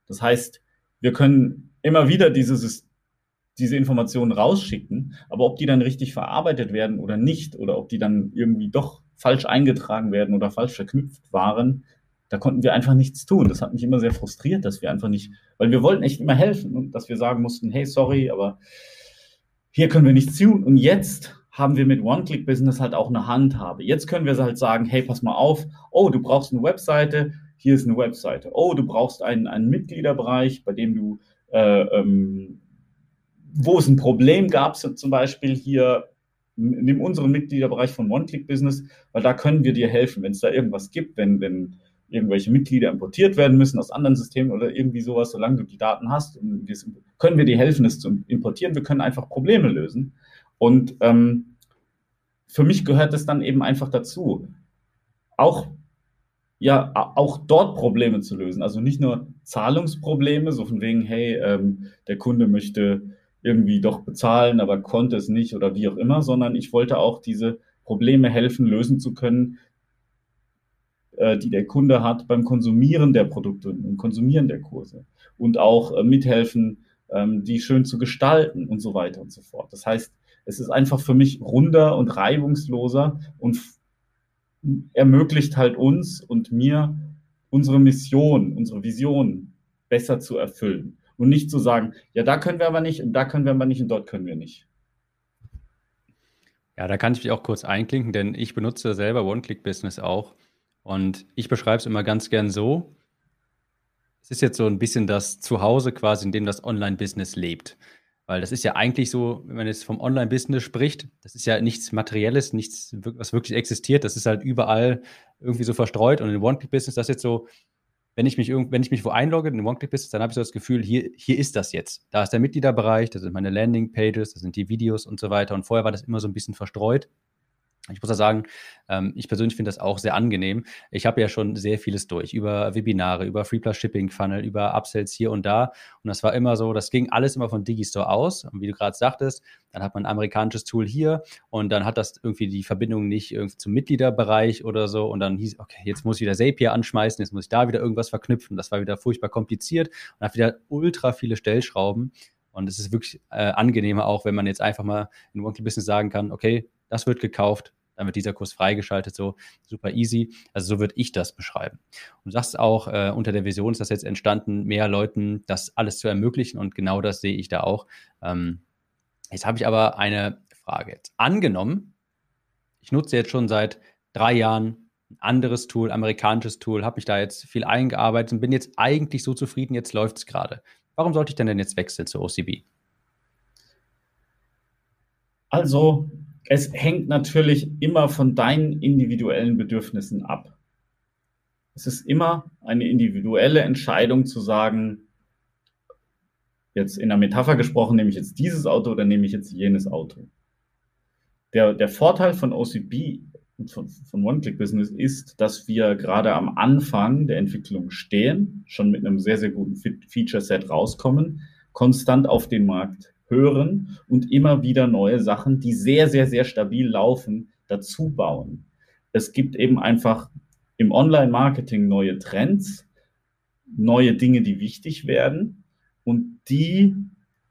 Das heißt, wir können immer wieder diese, diese Informationen rausschicken, aber ob die dann richtig verarbeitet werden oder nicht, oder ob die dann irgendwie doch falsch eingetragen werden oder falsch verknüpft waren, da konnten wir einfach nichts tun. Das hat mich immer sehr frustriert, dass wir einfach nicht, weil wir wollten echt immer helfen und dass wir sagen mussten, hey, sorry, aber hier können wir nichts tun. Und jetzt haben wir mit One-Click-Business halt auch eine Handhabe. Jetzt können wir halt sagen, hey, pass mal auf, oh, du brauchst eine Webseite, hier ist eine Webseite. Oh, du brauchst einen, einen Mitgliederbereich, bei dem du, äh, ähm, wo es ein Problem gab, zum Beispiel hier, nimm unseren Mitgliederbereich von One-Click-Business, weil da können wir dir helfen, wenn es da irgendwas gibt, wenn, wenn irgendwelche Mitglieder importiert werden müssen aus anderen Systemen oder irgendwie sowas, solange du die Daten hast, können wir dir helfen, es zu importieren. Wir können einfach Probleme lösen. Und ähm, für mich gehört es dann eben einfach dazu, auch ja, auch dort Probleme zu lösen. Also nicht nur Zahlungsprobleme, so von wegen, hey, ähm, der Kunde möchte irgendwie doch bezahlen, aber konnte es nicht oder wie auch immer, sondern ich wollte auch diese Probleme helfen, lösen zu können, äh, die der Kunde hat beim Konsumieren der Produkte und Konsumieren der Kurse und auch äh, mithelfen, ähm, die schön zu gestalten und so weiter und so fort. Das heißt, es ist einfach für mich runder und reibungsloser und ermöglicht halt uns und mir unsere Mission, unsere Vision besser zu erfüllen und nicht zu sagen, ja, da können wir aber nicht und da können wir aber nicht und dort können wir nicht. Ja, da kann ich mich auch kurz einklinken, denn ich benutze selber One-Click-Business auch und ich beschreibe es immer ganz gern so. Es ist jetzt so ein bisschen das Zuhause quasi, in dem das Online-Business lebt. Weil das ist ja eigentlich so, wenn man jetzt vom Online-Business spricht, das ist ja nichts Materielles, nichts, was wirklich existiert. Das ist halt überall irgendwie so verstreut. Und in One-Click-Business, das jetzt so wenn ich mich irgend, wenn ich mich wo einlogge in OneClick-Business, dann habe ich so das Gefühl, hier, hier ist das jetzt. Da ist der Mitgliederbereich, das sind meine Landing-Pages, das sind die Videos und so weiter. Und vorher war das immer so ein bisschen verstreut. Ich muss ja sagen, ähm, ich persönlich finde das auch sehr angenehm. Ich habe ja schon sehr vieles durch, über Webinare, über Free Plus Shipping Funnel, über Upsells hier und da. Und das war immer so, das ging alles immer von Digistore aus. Und wie du gerade sagtest, dann hat man ein amerikanisches Tool hier und dann hat das irgendwie die Verbindung nicht irgendwie zum Mitgliederbereich oder so. Und dann hieß, okay, jetzt muss ich wieder Zapier anschmeißen, jetzt muss ich da wieder irgendwas verknüpfen. Das war wieder furchtbar kompliziert und hat wieder ultra viele Stellschrauben. Und es ist wirklich äh, angenehmer auch, wenn man jetzt einfach mal in One Business sagen kann, okay, das wird gekauft, dann wird dieser Kurs freigeschaltet, so super easy. Also so würde ich das beschreiben. Und du sagst auch, äh, unter der Vision ist das jetzt entstanden, mehr Leuten das alles zu ermöglichen und genau das sehe ich da auch. Ähm, jetzt habe ich aber eine Frage jetzt. Angenommen, ich nutze jetzt schon seit drei Jahren ein anderes Tool, amerikanisches Tool, habe mich da jetzt viel eingearbeitet und bin jetzt eigentlich so zufrieden, jetzt läuft es gerade. Warum sollte ich denn denn jetzt wechseln zu OCB? Also, es hängt natürlich immer von deinen individuellen Bedürfnissen ab. Es ist immer eine individuelle Entscheidung zu sagen, jetzt in der Metapher gesprochen, nehme ich jetzt dieses Auto oder nehme ich jetzt jenes Auto. Der, der Vorteil von OCB, von, von One-Click-Business ist, dass wir gerade am Anfang der Entwicklung stehen, schon mit einem sehr, sehr guten Feature-Set rauskommen, konstant auf den Markt hören und immer wieder neue Sachen, die sehr, sehr, sehr stabil laufen, dazu bauen. Es gibt eben einfach im Online-Marketing neue Trends, neue Dinge, die wichtig werden und die,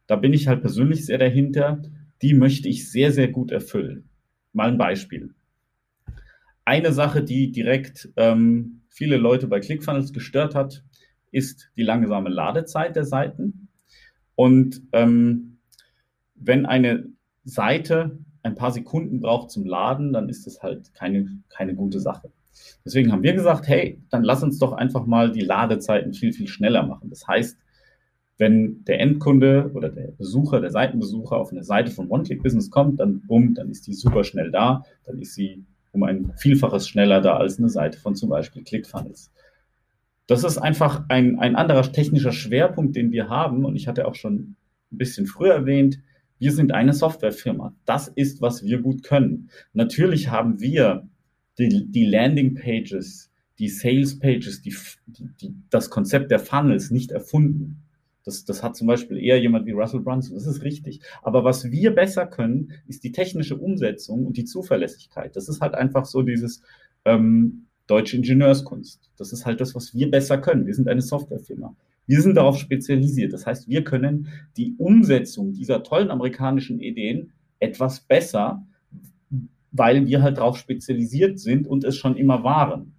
da bin ich halt persönlich sehr dahinter, die möchte ich sehr, sehr gut erfüllen. Mal ein Beispiel. Eine Sache, die direkt ähm, viele Leute bei ClickFunnels gestört hat, ist die langsame Ladezeit der Seiten. Und ähm, wenn eine Seite ein paar Sekunden braucht zum Laden, dann ist das halt keine, keine gute Sache. Deswegen haben wir gesagt, hey, dann lass uns doch einfach mal die Ladezeiten viel, viel schneller machen. Das heißt, wenn der Endkunde oder der Besucher, der Seitenbesucher auf eine Seite von One-Click-Business kommt, dann bumm, dann ist die super schnell da. Dann ist sie um ein Vielfaches schneller da als eine Seite von zum Beispiel ClickFunnels. Das ist einfach ein, ein anderer technischer Schwerpunkt, den wir haben. Und ich hatte auch schon ein bisschen früher erwähnt, wir sind eine Softwarefirma. Das ist, was wir gut können. Natürlich haben wir die, die Landing Pages, die Sales Pages, die, die, das Konzept der Funnels nicht erfunden. Das, das hat zum Beispiel eher jemand wie Russell Brunson. Das ist richtig. Aber was wir besser können, ist die technische Umsetzung und die Zuverlässigkeit. Das ist halt einfach so dieses ähm, deutsche Ingenieurskunst. Das ist halt das, was wir besser können. Wir sind eine Softwarefirma. Wir sind darauf spezialisiert. Das heißt, wir können die Umsetzung dieser tollen amerikanischen Ideen etwas besser, weil wir halt darauf spezialisiert sind und es schon immer waren.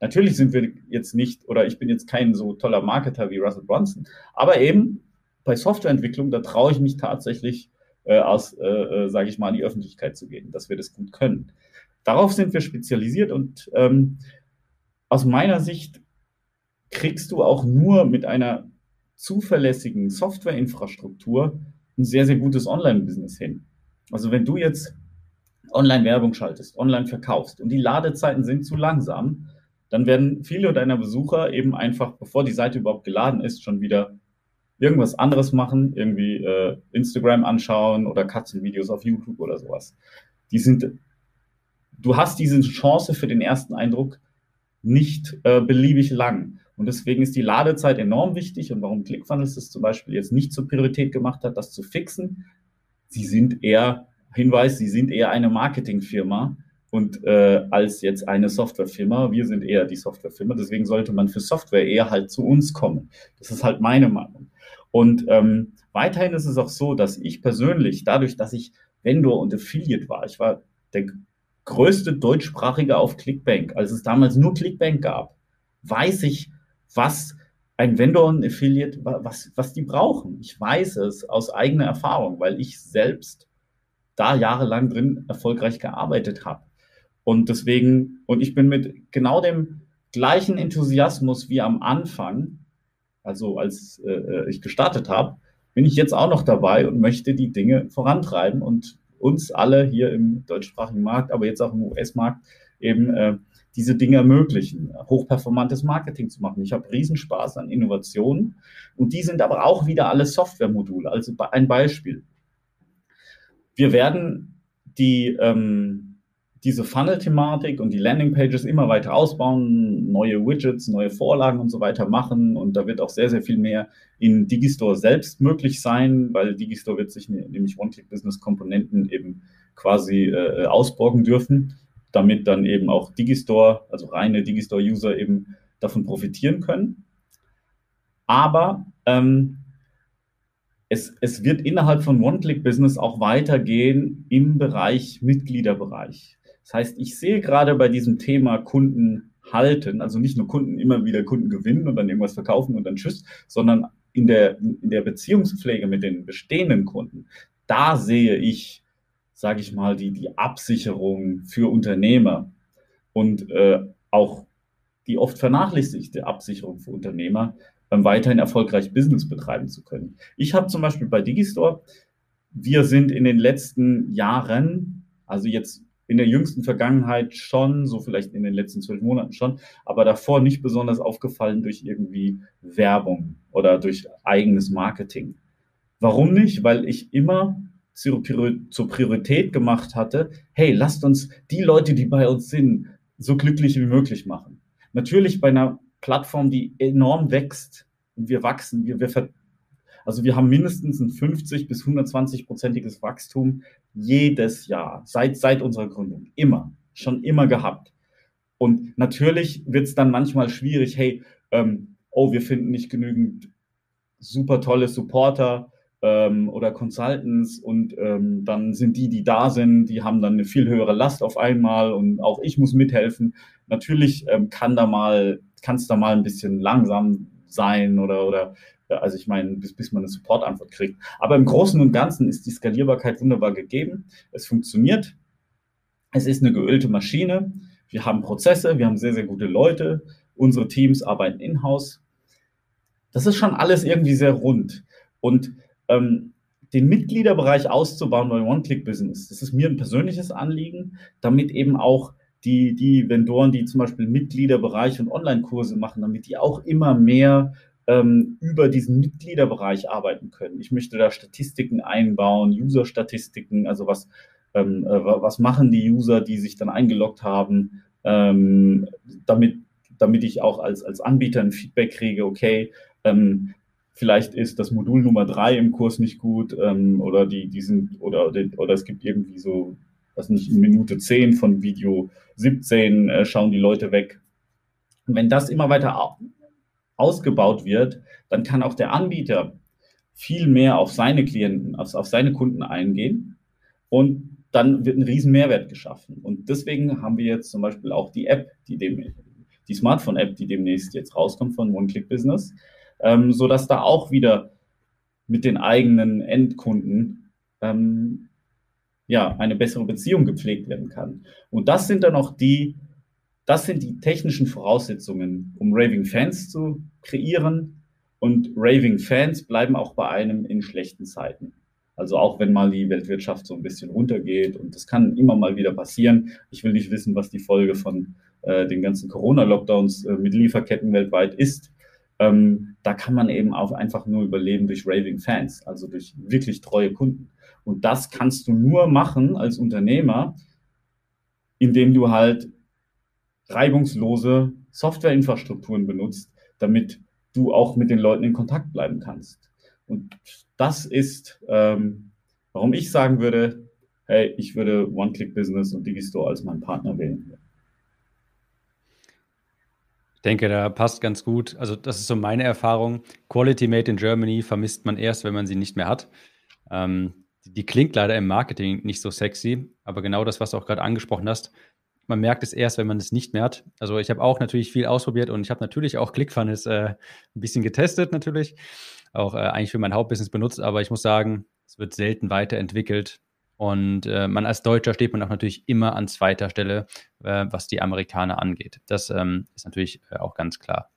Natürlich sind wir jetzt nicht, oder ich bin jetzt kein so toller Marketer wie Russell Brunson, aber eben bei Softwareentwicklung, da traue ich mich tatsächlich äh, aus, äh, äh sage ich mal, in die Öffentlichkeit zu gehen, dass wir das gut können. Darauf sind wir spezialisiert und ähm, aus meiner Sicht kriegst du auch nur mit einer zuverlässigen Softwareinfrastruktur ein sehr, sehr gutes Online-Business hin. Also wenn du jetzt Online-Werbung schaltest, online verkaufst und die Ladezeiten sind zu langsam, dann werden viele deiner Besucher eben einfach, bevor die Seite überhaupt geladen ist, schon wieder irgendwas anderes machen, irgendwie äh, Instagram anschauen oder Katzenvideos auf YouTube oder sowas. Die sind, du hast diese Chance für den ersten Eindruck nicht äh, beliebig lang. Und deswegen ist die Ladezeit enorm wichtig und warum ClickFunnels das zum Beispiel jetzt nicht zur Priorität gemacht hat, das zu fixen. Sie sind eher, Hinweis, sie sind eher eine Marketingfirma und äh, als jetzt eine Softwarefirma. Wir sind eher die Softwarefirma, deswegen sollte man für Software eher halt zu uns kommen. Das ist halt meine Meinung. Und ähm, weiterhin ist es auch so, dass ich persönlich, dadurch, dass ich Vendor und Affiliate war, ich war der größte deutschsprachige auf Clickbank, als es damals nur Clickbank gab, weiß ich, was ein Vendor und Affiliate, was, was die brauchen. Ich weiß es aus eigener Erfahrung, weil ich selbst da jahrelang drin erfolgreich gearbeitet habe. Und deswegen, und ich bin mit genau dem gleichen Enthusiasmus wie am Anfang, also als äh, ich gestartet habe, bin ich jetzt auch noch dabei und möchte die Dinge vorantreiben und uns alle hier im deutschsprachigen Markt, aber jetzt auch im US-Markt eben äh, diese Dinge ermöglichen, hochperformantes Marketing zu machen. Ich habe Riesenspaß an Innovationen und die sind aber auch wieder alle Softwaremodule. Also ein Beispiel. Wir werden die, ähm, diese Funnel-Thematik und die Landing-Pages immer weiter ausbauen, neue Widgets, neue Vorlagen und so weiter machen. Und da wird auch sehr, sehr viel mehr in Digistore selbst möglich sein, weil Digistore wird sich ne, nämlich One-Click-Business-Komponenten eben quasi äh, ausborgen dürfen, damit dann eben auch Digistore, also reine Digistore-User eben davon profitieren können. Aber ähm, es, es wird innerhalb von One-Click-Business auch weitergehen im Bereich Mitgliederbereich. Das heißt, ich sehe gerade bei diesem Thema Kunden halten, also nicht nur Kunden immer wieder Kunden gewinnen und dann irgendwas verkaufen und dann tschüss, sondern in der, in der Beziehungspflege mit den bestehenden Kunden, da sehe ich, sage ich mal, die, die Absicherung für Unternehmer und äh, auch die oft vernachlässigte Absicherung für Unternehmer, weiterhin erfolgreich Business betreiben zu können. Ich habe zum Beispiel bei Digistore, wir sind in den letzten Jahren, also jetzt in der jüngsten Vergangenheit schon, so vielleicht in den letzten zwölf Monaten schon, aber davor nicht besonders aufgefallen durch irgendwie Werbung oder durch eigenes Marketing. Warum nicht? Weil ich immer zur Priorität gemacht hatte, hey, lasst uns die Leute, die bei uns sind, so glücklich wie möglich machen. Natürlich bei einer Plattform, die enorm wächst und wir wachsen. Wir, wir also wir haben mindestens ein 50 bis 120-prozentiges Wachstum jedes Jahr, seit, seit unserer Gründung. Immer. Schon immer gehabt. Und natürlich wird es dann manchmal schwierig, hey, ähm, oh, wir finden nicht genügend super tolle Supporter ähm, oder Consultants und ähm, dann sind die, die da sind, die haben dann eine viel höhere Last auf einmal und auch ich muss mithelfen. Natürlich ähm, kann da mal kann es da mal ein bisschen langsam sein oder, oder also ich meine, bis, bis man eine Support-Antwort kriegt. Aber im Großen und Ganzen ist die Skalierbarkeit wunderbar gegeben. Es funktioniert. Es ist eine geölte Maschine. Wir haben Prozesse, wir haben sehr, sehr gute Leute. Unsere Teams arbeiten in-house. Das ist schon alles irgendwie sehr rund. Und ähm, den Mitgliederbereich auszubauen bei One-Click-Business, das ist mir ein persönliches Anliegen, damit eben auch die, die Vendoren, die zum Beispiel Mitgliederbereich und Online-Kurse machen, damit die auch immer mehr ähm, über diesen Mitgliederbereich arbeiten können. Ich möchte da Statistiken einbauen, User-Statistiken, also was, ähm, äh, was machen die User, die sich dann eingeloggt haben, ähm, damit, damit ich auch als, als Anbieter ein Feedback kriege, okay, ähm, vielleicht ist das Modul Nummer drei im Kurs nicht gut ähm, oder die, die sind, oder, oder es gibt irgendwie so was nicht, in Minute 10 von Video 17 äh, schauen die Leute weg. Und wenn das immer weiter ausgebaut wird, dann kann auch der Anbieter viel mehr auf seine Klienten, auf, auf seine Kunden eingehen und dann wird ein riesen Mehrwert geschaffen. Und deswegen haben wir jetzt zum Beispiel auch die App, die dem, die Smartphone-App, die demnächst jetzt rauskommt von One-Click-Business, ähm, sodass da auch wieder mit den eigenen Endkunden ähm, ja, eine bessere Beziehung gepflegt werden kann. Und das sind dann auch die, das sind die technischen Voraussetzungen, um Raving Fans zu kreieren. Und Raving Fans bleiben auch bei einem in schlechten Zeiten. Also auch wenn mal die Weltwirtschaft so ein bisschen runtergeht und das kann immer mal wieder passieren. Ich will nicht wissen, was die Folge von äh, den ganzen Corona-Lockdowns äh, mit Lieferketten weltweit ist. Ähm, da kann man eben auch einfach nur überleben durch Raving Fans, also durch wirklich treue Kunden. Und das kannst du nur machen als Unternehmer, indem du halt reibungslose Softwareinfrastrukturen benutzt, damit du auch mit den Leuten in Kontakt bleiben kannst. Und das ist, ähm, warum ich sagen würde, hey, ich würde One-Click-Business und Digistore als meinen Partner wählen. Denke, da passt ganz gut. Also, das ist so meine Erfahrung. Quality Made in Germany vermisst man erst, wenn man sie nicht mehr hat. Ähm, die klingt leider im Marketing nicht so sexy, aber genau das, was du auch gerade angesprochen hast, man merkt es erst, wenn man es nicht mehr hat. Also ich habe auch natürlich viel ausprobiert und ich habe natürlich auch ClickFunnels äh, ein bisschen getestet natürlich, auch äh, eigentlich für mein Hauptbusiness benutzt, aber ich muss sagen, es wird selten weiterentwickelt und äh, man als Deutscher steht man auch natürlich immer an zweiter Stelle, äh, was die Amerikaner angeht. Das ähm, ist natürlich äh, auch ganz klar.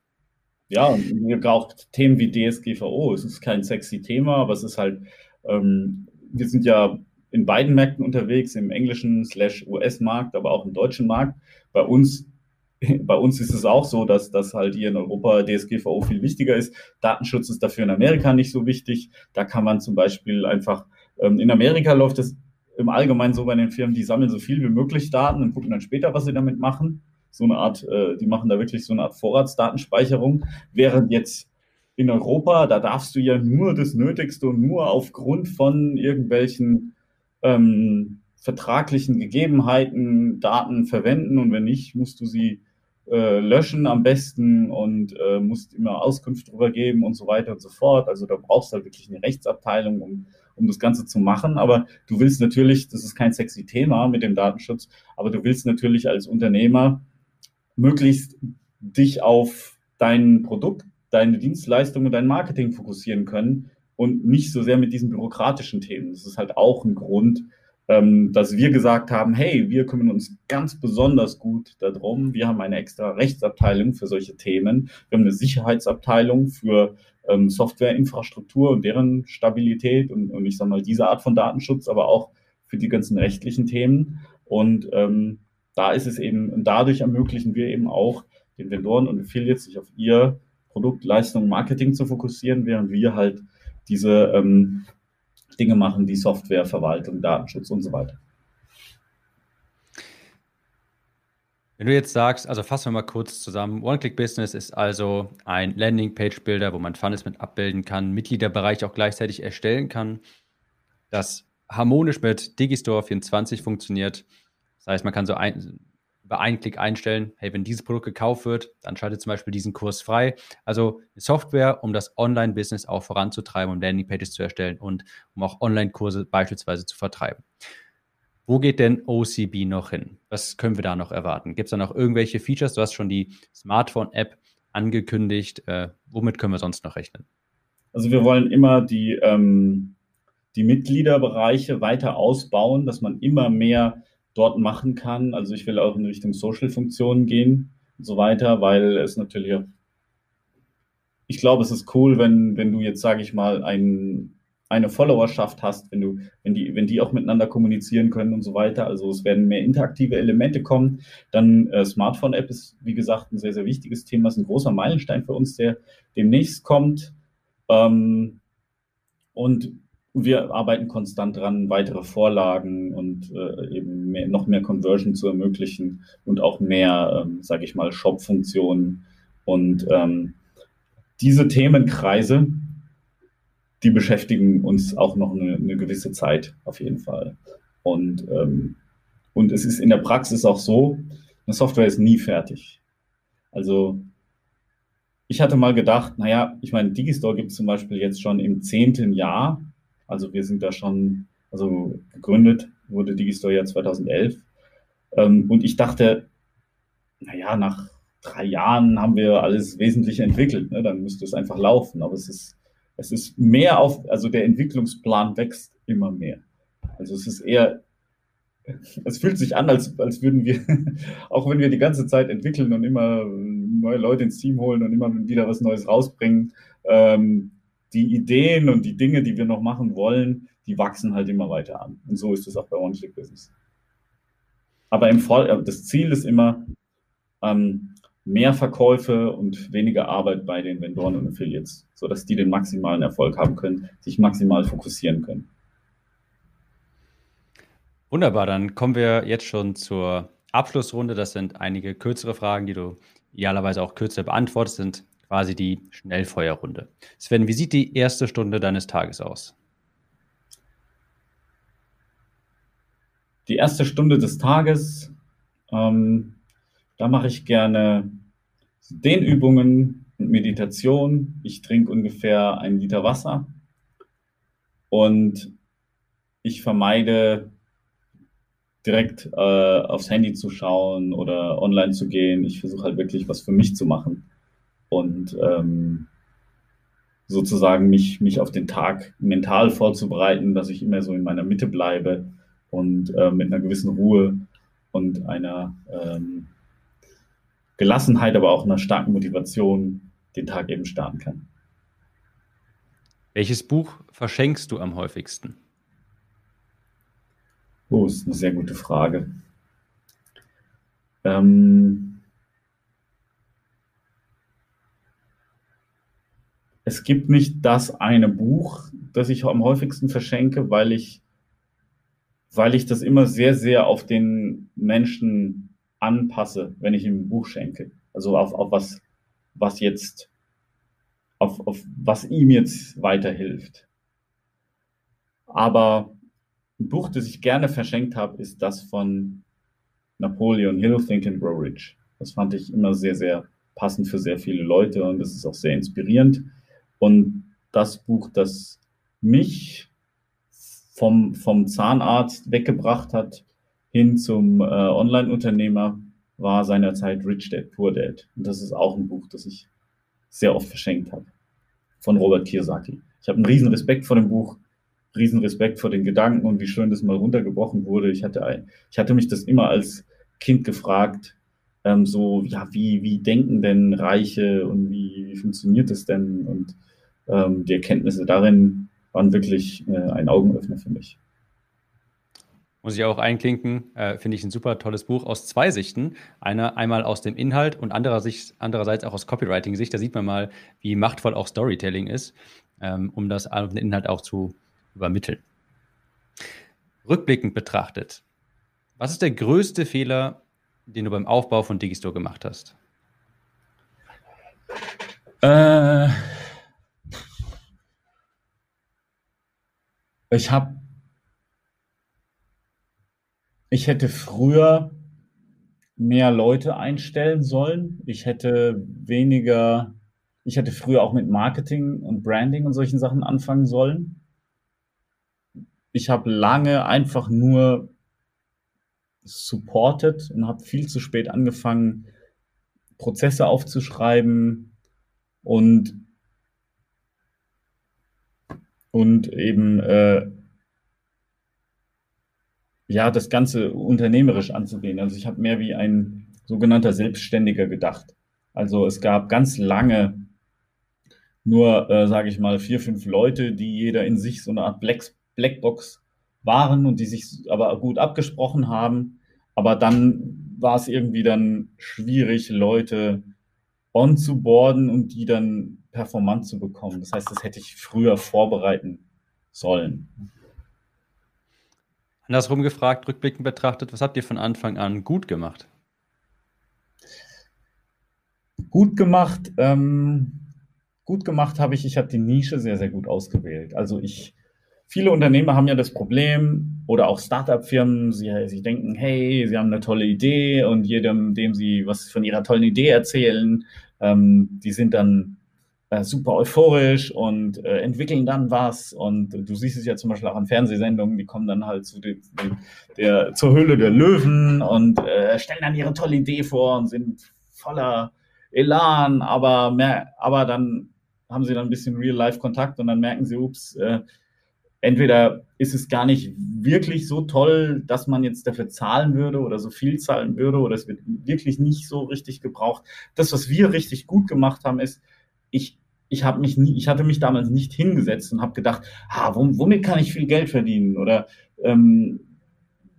Ja, und auch Themen wie DSGVO. Es ist kein sexy Thema, aber es ist halt ähm, wir sind ja in beiden Märkten unterwegs, im englischen slash US-Markt, aber auch im deutschen Markt. Bei uns bei uns ist es auch so, dass, dass halt hier in Europa DSGVO viel wichtiger ist. Datenschutz ist dafür in Amerika nicht so wichtig. Da kann man zum Beispiel einfach, ähm, in Amerika läuft es im Allgemeinen so bei den Firmen, die sammeln so viel wie möglich Daten und gucken dann später, was sie damit machen. So eine Art, äh, die machen da wirklich so eine Art Vorratsdatenspeicherung. Während jetzt in Europa, da darfst du ja nur das Nötigste und nur aufgrund von irgendwelchen ähm, vertraglichen Gegebenheiten Daten verwenden und wenn nicht, musst du sie äh, löschen am besten und äh, musst immer Auskunft darüber geben und so weiter und so fort. Also da brauchst du halt wirklich eine Rechtsabteilung, um, um das Ganze zu machen. Aber du willst natürlich, das ist kein sexy Thema mit dem Datenschutz, aber du willst natürlich als Unternehmer möglichst dich auf dein Produkt, deine Dienstleistung und dein Marketing fokussieren können und nicht so sehr mit diesen bürokratischen Themen. Das ist halt auch ein Grund, ähm, dass wir gesagt haben, hey, wir kümmern uns ganz besonders gut darum. Wir haben eine extra Rechtsabteilung für solche Themen. Wir haben eine Sicherheitsabteilung für ähm, Softwareinfrastruktur und deren Stabilität und, und ich sage mal diese Art von Datenschutz, aber auch für die ganzen rechtlichen Themen. Und ähm, da ist es eben, und dadurch ermöglichen wir eben auch den Vendoren und Affiliates, sich auf ihr Produkt, Leistung, Marketing zu fokussieren, während wir halt diese ähm, Dinge machen, die Software, Verwaltung, Datenschutz und so weiter. Wenn du jetzt sagst, also fassen wir mal kurz zusammen, One-Click-Business ist also ein Landing-Page-Builder, wo man Funnels mit abbilden kann, Mitgliederbereich auch gleichzeitig erstellen kann, das harmonisch mit Digistore 24 funktioniert. Das heißt, man kann so ein, über einen Klick einstellen, hey, wenn dieses Produkt gekauft wird, dann schaltet zum Beispiel diesen Kurs frei. Also Software, um das Online-Business auch voranzutreiben, um Landing-Pages zu erstellen und um auch Online-Kurse beispielsweise zu vertreiben. Wo geht denn OCB noch hin? Was können wir da noch erwarten? Gibt es da noch irgendwelche Features? Du hast schon die Smartphone-App angekündigt. Äh, womit können wir sonst noch rechnen? Also wir wollen immer die, ähm, die Mitgliederbereiche weiter ausbauen, dass man immer mehr dort machen kann. Also ich will auch in Richtung Social-Funktionen gehen und so weiter, weil es natürlich auch, ich glaube, es ist cool, wenn, wenn du jetzt, sage ich mal, ein, eine Followerschaft hast, wenn du, wenn die, wenn die auch miteinander kommunizieren können und so weiter. Also es werden mehr interaktive Elemente kommen. Dann äh, Smartphone-App ist, wie gesagt, ein sehr, sehr wichtiges Thema, ist ein großer Meilenstein für uns, der demnächst kommt. Ähm, und wir arbeiten konstant dran, weitere Vorlagen und äh, eben mehr, noch mehr Conversion zu ermöglichen und auch mehr, ähm, sage ich mal, Shop-Funktionen. Und ähm, diese Themenkreise, die beschäftigen uns auch noch eine, eine gewisse Zeit auf jeden Fall. Und, ähm, und es ist in der Praxis auch so, eine Software ist nie fertig. Also ich hatte mal gedacht, naja, ich meine, Digistore gibt es zum Beispiel jetzt schon im zehnten Jahr also wir sind da schon, also gegründet wurde Digistore ja 2011. Ähm, und ich dachte, naja, nach drei Jahren haben wir alles Wesentliche entwickelt. Ne? Dann müsste es einfach laufen. Aber es ist, es ist mehr auf, also der Entwicklungsplan wächst immer mehr. Also es ist eher, es fühlt sich an, als, als würden wir, auch wenn wir die ganze Zeit entwickeln und immer neue Leute ins Team holen und immer wieder was Neues rausbringen, ähm, die Ideen und die Dinge, die wir noch machen wollen, die wachsen halt immer weiter an. Und so ist es auch bei One-Click-Business. Aber im Fall, äh, das Ziel ist immer ähm, mehr Verkäufe und weniger Arbeit bei den Vendoren und Affiliates, sodass die den maximalen Erfolg haben können, sich maximal fokussieren können. Wunderbar, dann kommen wir jetzt schon zur Abschlussrunde. Das sind einige kürzere Fragen, die du idealerweise auch kürzer beantwortest, sind quasi die Schnellfeuerrunde. Sven, wie sieht die erste Stunde deines Tages aus? Die erste Stunde des Tages, ähm, da mache ich gerne Dehnübungen und Meditation. Ich trinke ungefähr ein Liter Wasser und ich vermeide direkt äh, aufs Handy zu schauen oder online zu gehen. Ich versuche halt wirklich was für mich zu machen und ähm, sozusagen mich, mich auf den Tag mental vorzubereiten, dass ich immer so in meiner Mitte bleibe und äh, mit einer gewissen Ruhe und einer ähm, Gelassenheit, aber auch einer starken Motivation den Tag eben starten kann. Welches Buch verschenkst du am häufigsten? Oh, ist eine sehr gute Frage. Ähm, es gibt nicht das eine Buch, das ich am häufigsten verschenke, weil ich, weil ich das immer sehr, sehr auf den Menschen anpasse, wenn ich ihm ein Buch schenke. Also auf, auf was, was jetzt, auf, auf was ihm jetzt weiterhilft. Aber ein Buch, das ich gerne verschenkt habe, ist das von Napoleon Hill, Think and Grow Rich. Das fand ich immer sehr, sehr passend für sehr viele Leute und es ist auch sehr inspirierend. Und das Buch, das mich vom, vom Zahnarzt weggebracht hat, hin zum äh, Online-Unternehmer, war seinerzeit Rich Dad, Poor Dad. Und das ist auch ein Buch, das ich sehr oft verschenkt habe. Von Robert Kiyosaki. Ich habe einen riesen Respekt vor dem Buch, riesen Respekt vor den Gedanken und wie schön das mal runtergebrochen wurde. Ich hatte, ich hatte mich das immer als Kind gefragt, ähm, so, ja, wie, wie denken denn Reiche und wie, wie funktioniert das denn? Und ähm, die Erkenntnisse darin waren wirklich äh, ein Augenöffner für mich. Muss ich auch einklinken, äh, finde ich ein super tolles Buch aus zwei Sichten. Einer einmal aus dem Inhalt und andererseits, andererseits auch aus Copywriting-Sicht. Da sieht man mal, wie machtvoll auch Storytelling ist, ähm, um das den Inhalt auch zu übermitteln. Rückblickend betrachtet, was ist der größte Fehler, den du beim Aufbau von Digistore gemacht hast? Äh, ich habe, ich hätte früher mehr Leute einstellen sollen. Ich hätte weniger, ich hätte früher auch mit Marketing und Branding und solchen Sachen anfangen sollen. Ich habe lange einfach nur supported und habe viel zu spät angefangen, Prozesse aufzuschreiben und, und eben äh, ja, das Ganze unternehmerisch anzugehen. Also ich habe mehr wie ein sogenannter Selbstständiger gedacht. Also es gab ganz lange nur, äh, sage ich mal, vier, fünf Leute, die jeder in sich so eine Art Black, Blackbox waren und die sich aber gut abgesprochen haben. Aber dann war es irgendwie dann schwierig, Leute on zu boarden und die dann performant zu bekommen. Das heißt, das hätte ich früher vorbereiten sollen. Andersrum gefragt, rückblickend betrachtet, was habt ihr von Anfang an gut gemacht? Gut gemacht, ähm, gut gemacht habe ich, ich habe die Nische sehr, sehr gut ausgewählt. Also ich viele Unternehmer haben ja das Problem oder auch Startup-Firmen, sie, sie denken, hey, sie haben eine tolle Idee und jedem, dem sie was von ihrer tollen Idee erzählen, ähm, die sind dann äh, super euphorisch und äh, entwickeln dann was. Und du siehst es ja zum Beispiel auch an Fernsehsendungen, die kommen dann halt zu den, der, zur Höhle der Löwen und äh, stellen dann ihre tolle Idee vor und sind voller Elan, aber, mehr, aber dann haben sie dann ein bisschen Real-Life-Kontakt und dann merken sie, ups, äh, entweder ist es gar nicht wirklich so toll, dass man jetzt dafür zahlen würde oder so viel zahlen würde oder es wird wirklich nicht so richtig gebraucht. Das, was wir richtig gut gemacht haben, ist, ich, ich habe mich nie, ich hatte mich damals nicht hingesetzt und habe gedacht, ah, womit kann ich viel Geld verdienen oder ähm,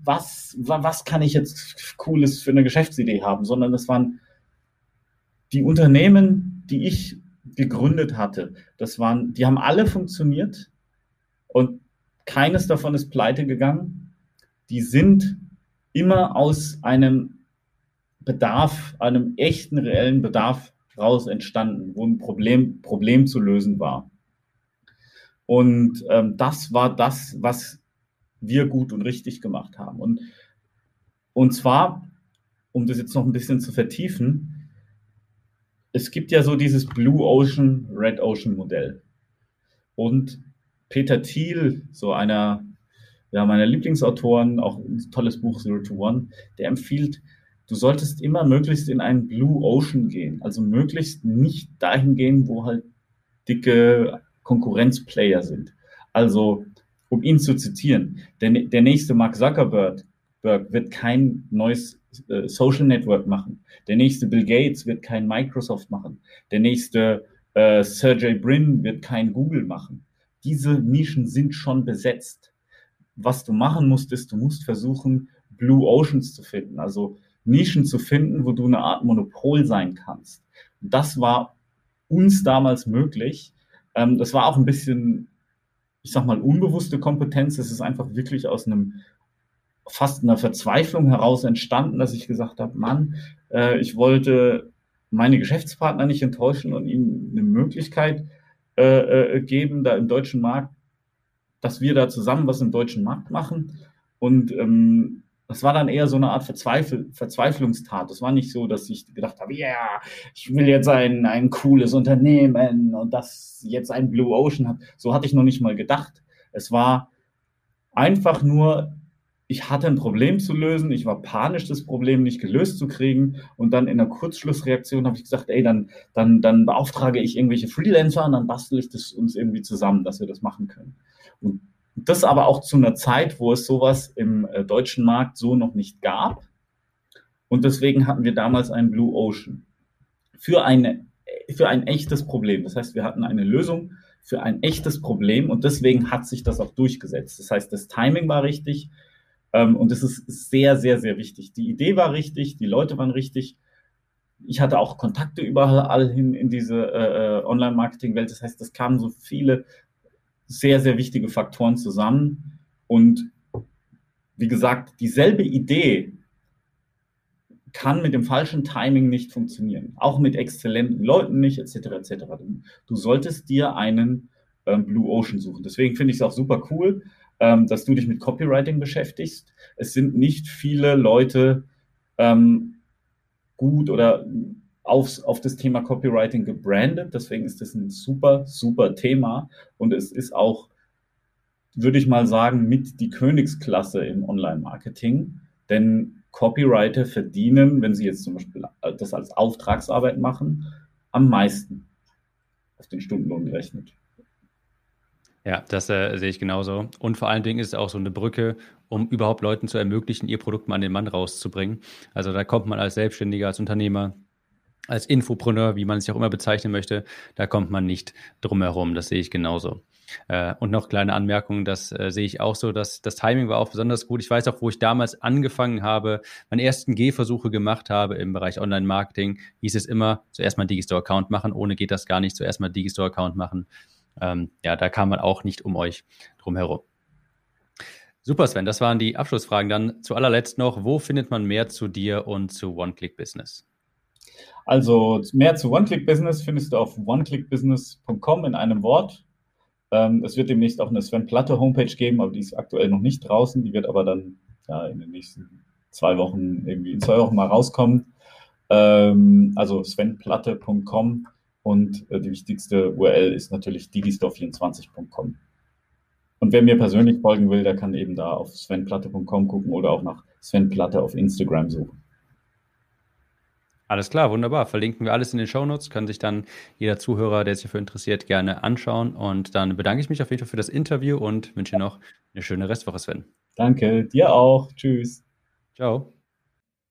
was, was kann ich jetzt Cooles für eine Geschäftsidee haben, sondern es waren die Unternehmen, die ich gegründet hatte, das waren, die haben alle funktioniert und keines davon ist pleite gegangen. Die sind immer aus einem Bedarf, einem echten, reellen Bedarf raus entstanden, wo ein Problem, Problem zu lösen war. Und ähm, das war das, was wir gut und richtig gemacht haben. Und, und zwar, um das jetzt noch ein bisschen zu vertiefen, es gibt ja so dieses Blue Ocean, Red Ocean Modell. Und Peter Thiel, so einer ja, meiner Lieblingsautoren, auch ein tolles Buch Zero to One, der empfiehlt, du solltest immer möglichst in einen Blue Ocean gehen. Also möglichst nicht dahin gehen, wo halt dicke Konkurrenzplayer sind. Also, um ihn zu zitieren, der, der nächste Mark Zuckerberg wird kein neues äh, Social Network machen. Der nächste Bill Gates wird kein Microsoft machen. Der nächste äh, Sergey Brin wird kein Google machen diese Nischen sind schon besetzt. Was du machen musst, ist, du musst versuchen, Blue Oceans zu finden, also Nischen zu finden, wo du eine Art Monopol sein kannst. Das war uns damals möglich, Ähm, das war auch ein bisschen, ich sag mal, unbewusste Kompetenz. Es ist einfach wirklich aus einem fast einer Verzweiflung heraus entstanden, dass ich gesagt habe, Mann, äh, ich wollte meine Geschäftspartner nicht enttäuschen und ihnen eine Möglichkeit äh, äh, geben, da im deutschen Markt, dass wir da zusammen was im deutschen Markt machen. Und ähm, das war dann eher so eine Art Verzweifel Verzweiflungstat. Das war nicht so, dass ich gedacht habe, ja, yeah, ich will jetzt ein, ein cooles Unternehmen und das jetzt ein Blue Ocean hat. So hatte ich noch nicht mal gedacht. Es war einfach nur, ich hatte ein Problem zu lösen, ich war panisch, das Problem nicht gelöst zu kriegen und dann in der Kurzschlussreaktion habe ich gesagt, ey, dann, dann, dann beauftrage ich irgendwelche Freelancer und dann bastel ich das uns irgendwie zusammen, dass wir das machen können. Und das aber auch zu einer Zeit, wo es sowas im äh, deutschen Markt so noch nicht gab. Und deswegen hatten wir damals einen Blue Ocean für, eine, für ein echtes Problem. Das heißt, wir hatten eine Lösung für ein echtes Problem und deswegen hat sich das auch durchgesetzt. Das heißt, das Timing war richtig, ähm, und das ist sehr, sehr, sehr wichtig. Die Idee war richtig, die Leute waren richtig. Ich hatte auch Kontakte überall hin in diese äh, äh, Online-Marketing-Welt. Das heißt, es kamen so viele sehr, sehr wichtige Faktoren zusammen. Und wie gesagt, dieselbe Idee kann mit dem falschen Timing nicht funktionieren. Auch mit exzellenten Leuten nicht, etc. etc. Du solltest dir einen ähm, Blue Ocean suchen. Deswegen finde ich es auch super cool, ähm, dass du dich mit Copywriting beschäftigst. Es sind nicht viele Leute ähm, gut oder aufs, auf das Thema Copywriting gebrandet. Deswegen ist das ein super, super Thema. Und es ist auch, würde ich mal sagen, mit die Königsklasse im Online-Marketing. Denn Copywriter verdienen, wenn sie jetzt zum Beispiel das als Auftragsarbeit machen, am meisten auf den Stundenlohn gerechnet. Ja, das äh, sehe ich genauso. Und vor allen Dingen ist es auch so eine Brücke, um überhaupt Leuten zu ermöglichen, ihr Produkt mal an den Mann rauszubringen. Also da kommt man als Selbstständiger, als Unternehmer, als Infopreneur, wie man es auch immer bezeichnen möchte, da kommt man nicht drum herum. Das sehe ich genauso. Äh, und noch kleine Anmerkungen, das äh, sehe ich auch so, dass das Timing war auch besonders gut. Ich weiß auch, wo ich damals angefangen habe, meine ersten Gehversuche gemacht habe im Bereich Online-Marketing, hieß es immer, zuerst mal Digistore-Account machen, ohne geht das gar nicht, zuerst mal Digistore-Account machen ähm, ja, da kam man auch nicht um euch drum herum. Super, Sven, das waren die Abschlussfragen. Dann zu allerletzt noch, wo findet man mehr zu dir und zu One-Click-Business? Also mehr zu One-Click-Business findest du auf oneclickbusiness.com in einem Wort. Ähm, es wird demnächst auch eine Sven Platte Homepage geben, aber die ist aktuell noch nicht draußen. Die wird aber dann ja, in den nächsten zwei Wochen, irgendwie in zwei Wochen mal rauskommen. Ähm, also svenplatte.com und äh, die wichtigste URL ist natürlich digistore24.com. Und wer mir persönlich folgen will, der kann eben da auf svenplatte.com gucken oder auch nach Sven Platte auf Instagram suchen. Alles klar, wunderbar. Verlinken wir alles in den Shownotes, kann sich dann jeder Zuhörer, der sich dafür interessiert, gerne anschauen. Und dann bedanke ich mich auf jeden Fall für das Interview und wünsche noch eine schöne Restwoche, Sven. Danke, dir auch. Tschüss. Ciao.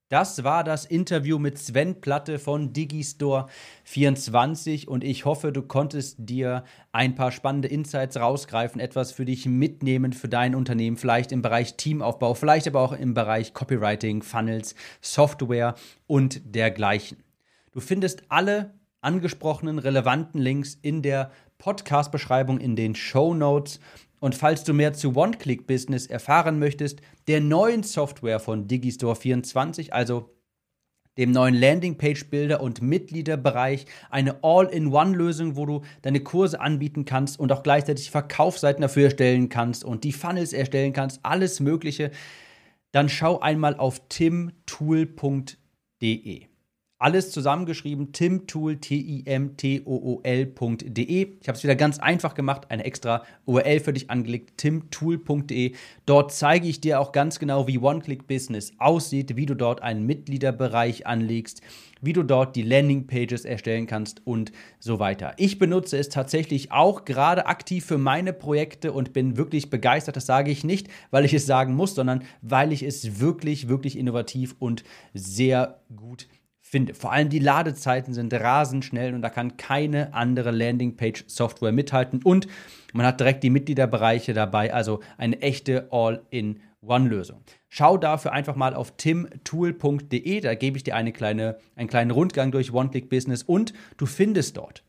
Das war das Interview mit Sven Platte von Digistore24 und ich hoffe, du konntest dir ein paar spannende Insights rausgreifen, etwas für dich mitnehmen für dein Unternehmen, vielleicht im Bereich Teamaufbau, vielleicht aber auch im Bereich Copywriting, Funnels, Software und dergleichen. Du findest alle angesprochenen relevanten Links in der Podcast-Beschreibung in den Show Notes und falls du mehr zu One-Click-Business erfahren möchtest, der neuen Software von Digistore24, also dem neuen Landingpage-Builder und Mitgliederbereich, eine All-in-One-Lösung, wo du deine Kurse anbieten kannst und auch gleichzeitig Verkaufsseiten dafür erstellen kannst und die Funnels erstellen kannst, alles Mögliche, dann schau einmal auf timtool.de. Alles zusammengeschrieben, timtool, T-I-M-T-O-O-L.de. Ich habe es wieder ganz einfach gemacht, eine extra URL für dich angelegt, timtool.de. Dort zeige ich dir auch ganz genau, wie One-Click-Business aussieht, wie du dort einen Mitgliederbereich anlegst, wie du dort die Landing-Pages erstellen kannst und so weiter. Ich benutze es tatsächlich auch gerade aktiv für meine Projekte und bin wirklich begeistert. Das sage ich nicht, weil ich es sagen muss, sondern weil ich es wirklich, wirklich innovativ und sehr gut finde finde. Vor allem die Ladezeiten sind rasend schnell und da kann keine andere Landingpage-Software mithalten. Und man hat direkt die Mitgliederbereiche dabei, also eine echte All-in-One-Lösung. Schau dafür einfach mal auf timtool.de, da gebe ich dir eine kleine, einen kleinen Rundgang durch One-Click-Business und du findest dort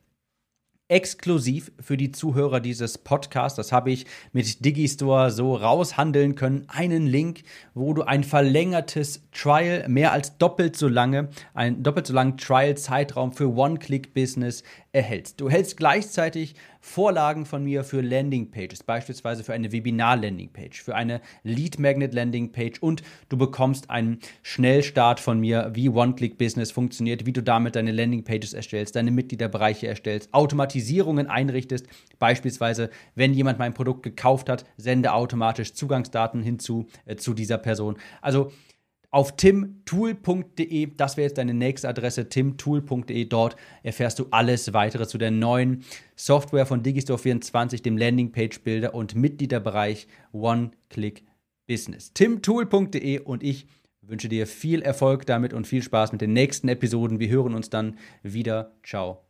exklusiv für die Zuhörer dieses Podcasts. Das habe ich mit Digistore so raushandeln können. Einen Link, wo du ein verlängertes Trial, mehr als doppelt so lange, einen doppelt so langen Trial-Zeitraum für One-Click-Business erhältst. Du hältst gleichzeitig Vorlagen von mir für Landingpages, beispielsweise für eine Webinar-Landingpage, für eine Lead-Magnet-Landingpage und du bekommst einen Schnellstart von mir, wie One-Click-Business funktioniert, wie du damit deine Landingpages erstellst, deine Mitgliederbereiche erstellst, Automatisierungen einrichtest, beispielsweise, wenn jemand mein Produkt gekauft hat, sende automatisch Zugangsdaten hinzu äh, zu dieser Person. Also auf timtool.de. Das wäre jetzt deine nächste Adresse, timtool.de. Dort erfährst du alles weitere zu der neuen Software von Digistore24, dem Landingpage-Builder und Mitgliederbereich One-Click Business. timtool.de und ich wünsche dir viel Erfolg damit und viel Spaß mit den nächsten Episoden. Wir hören uns dann wieder. Ciao.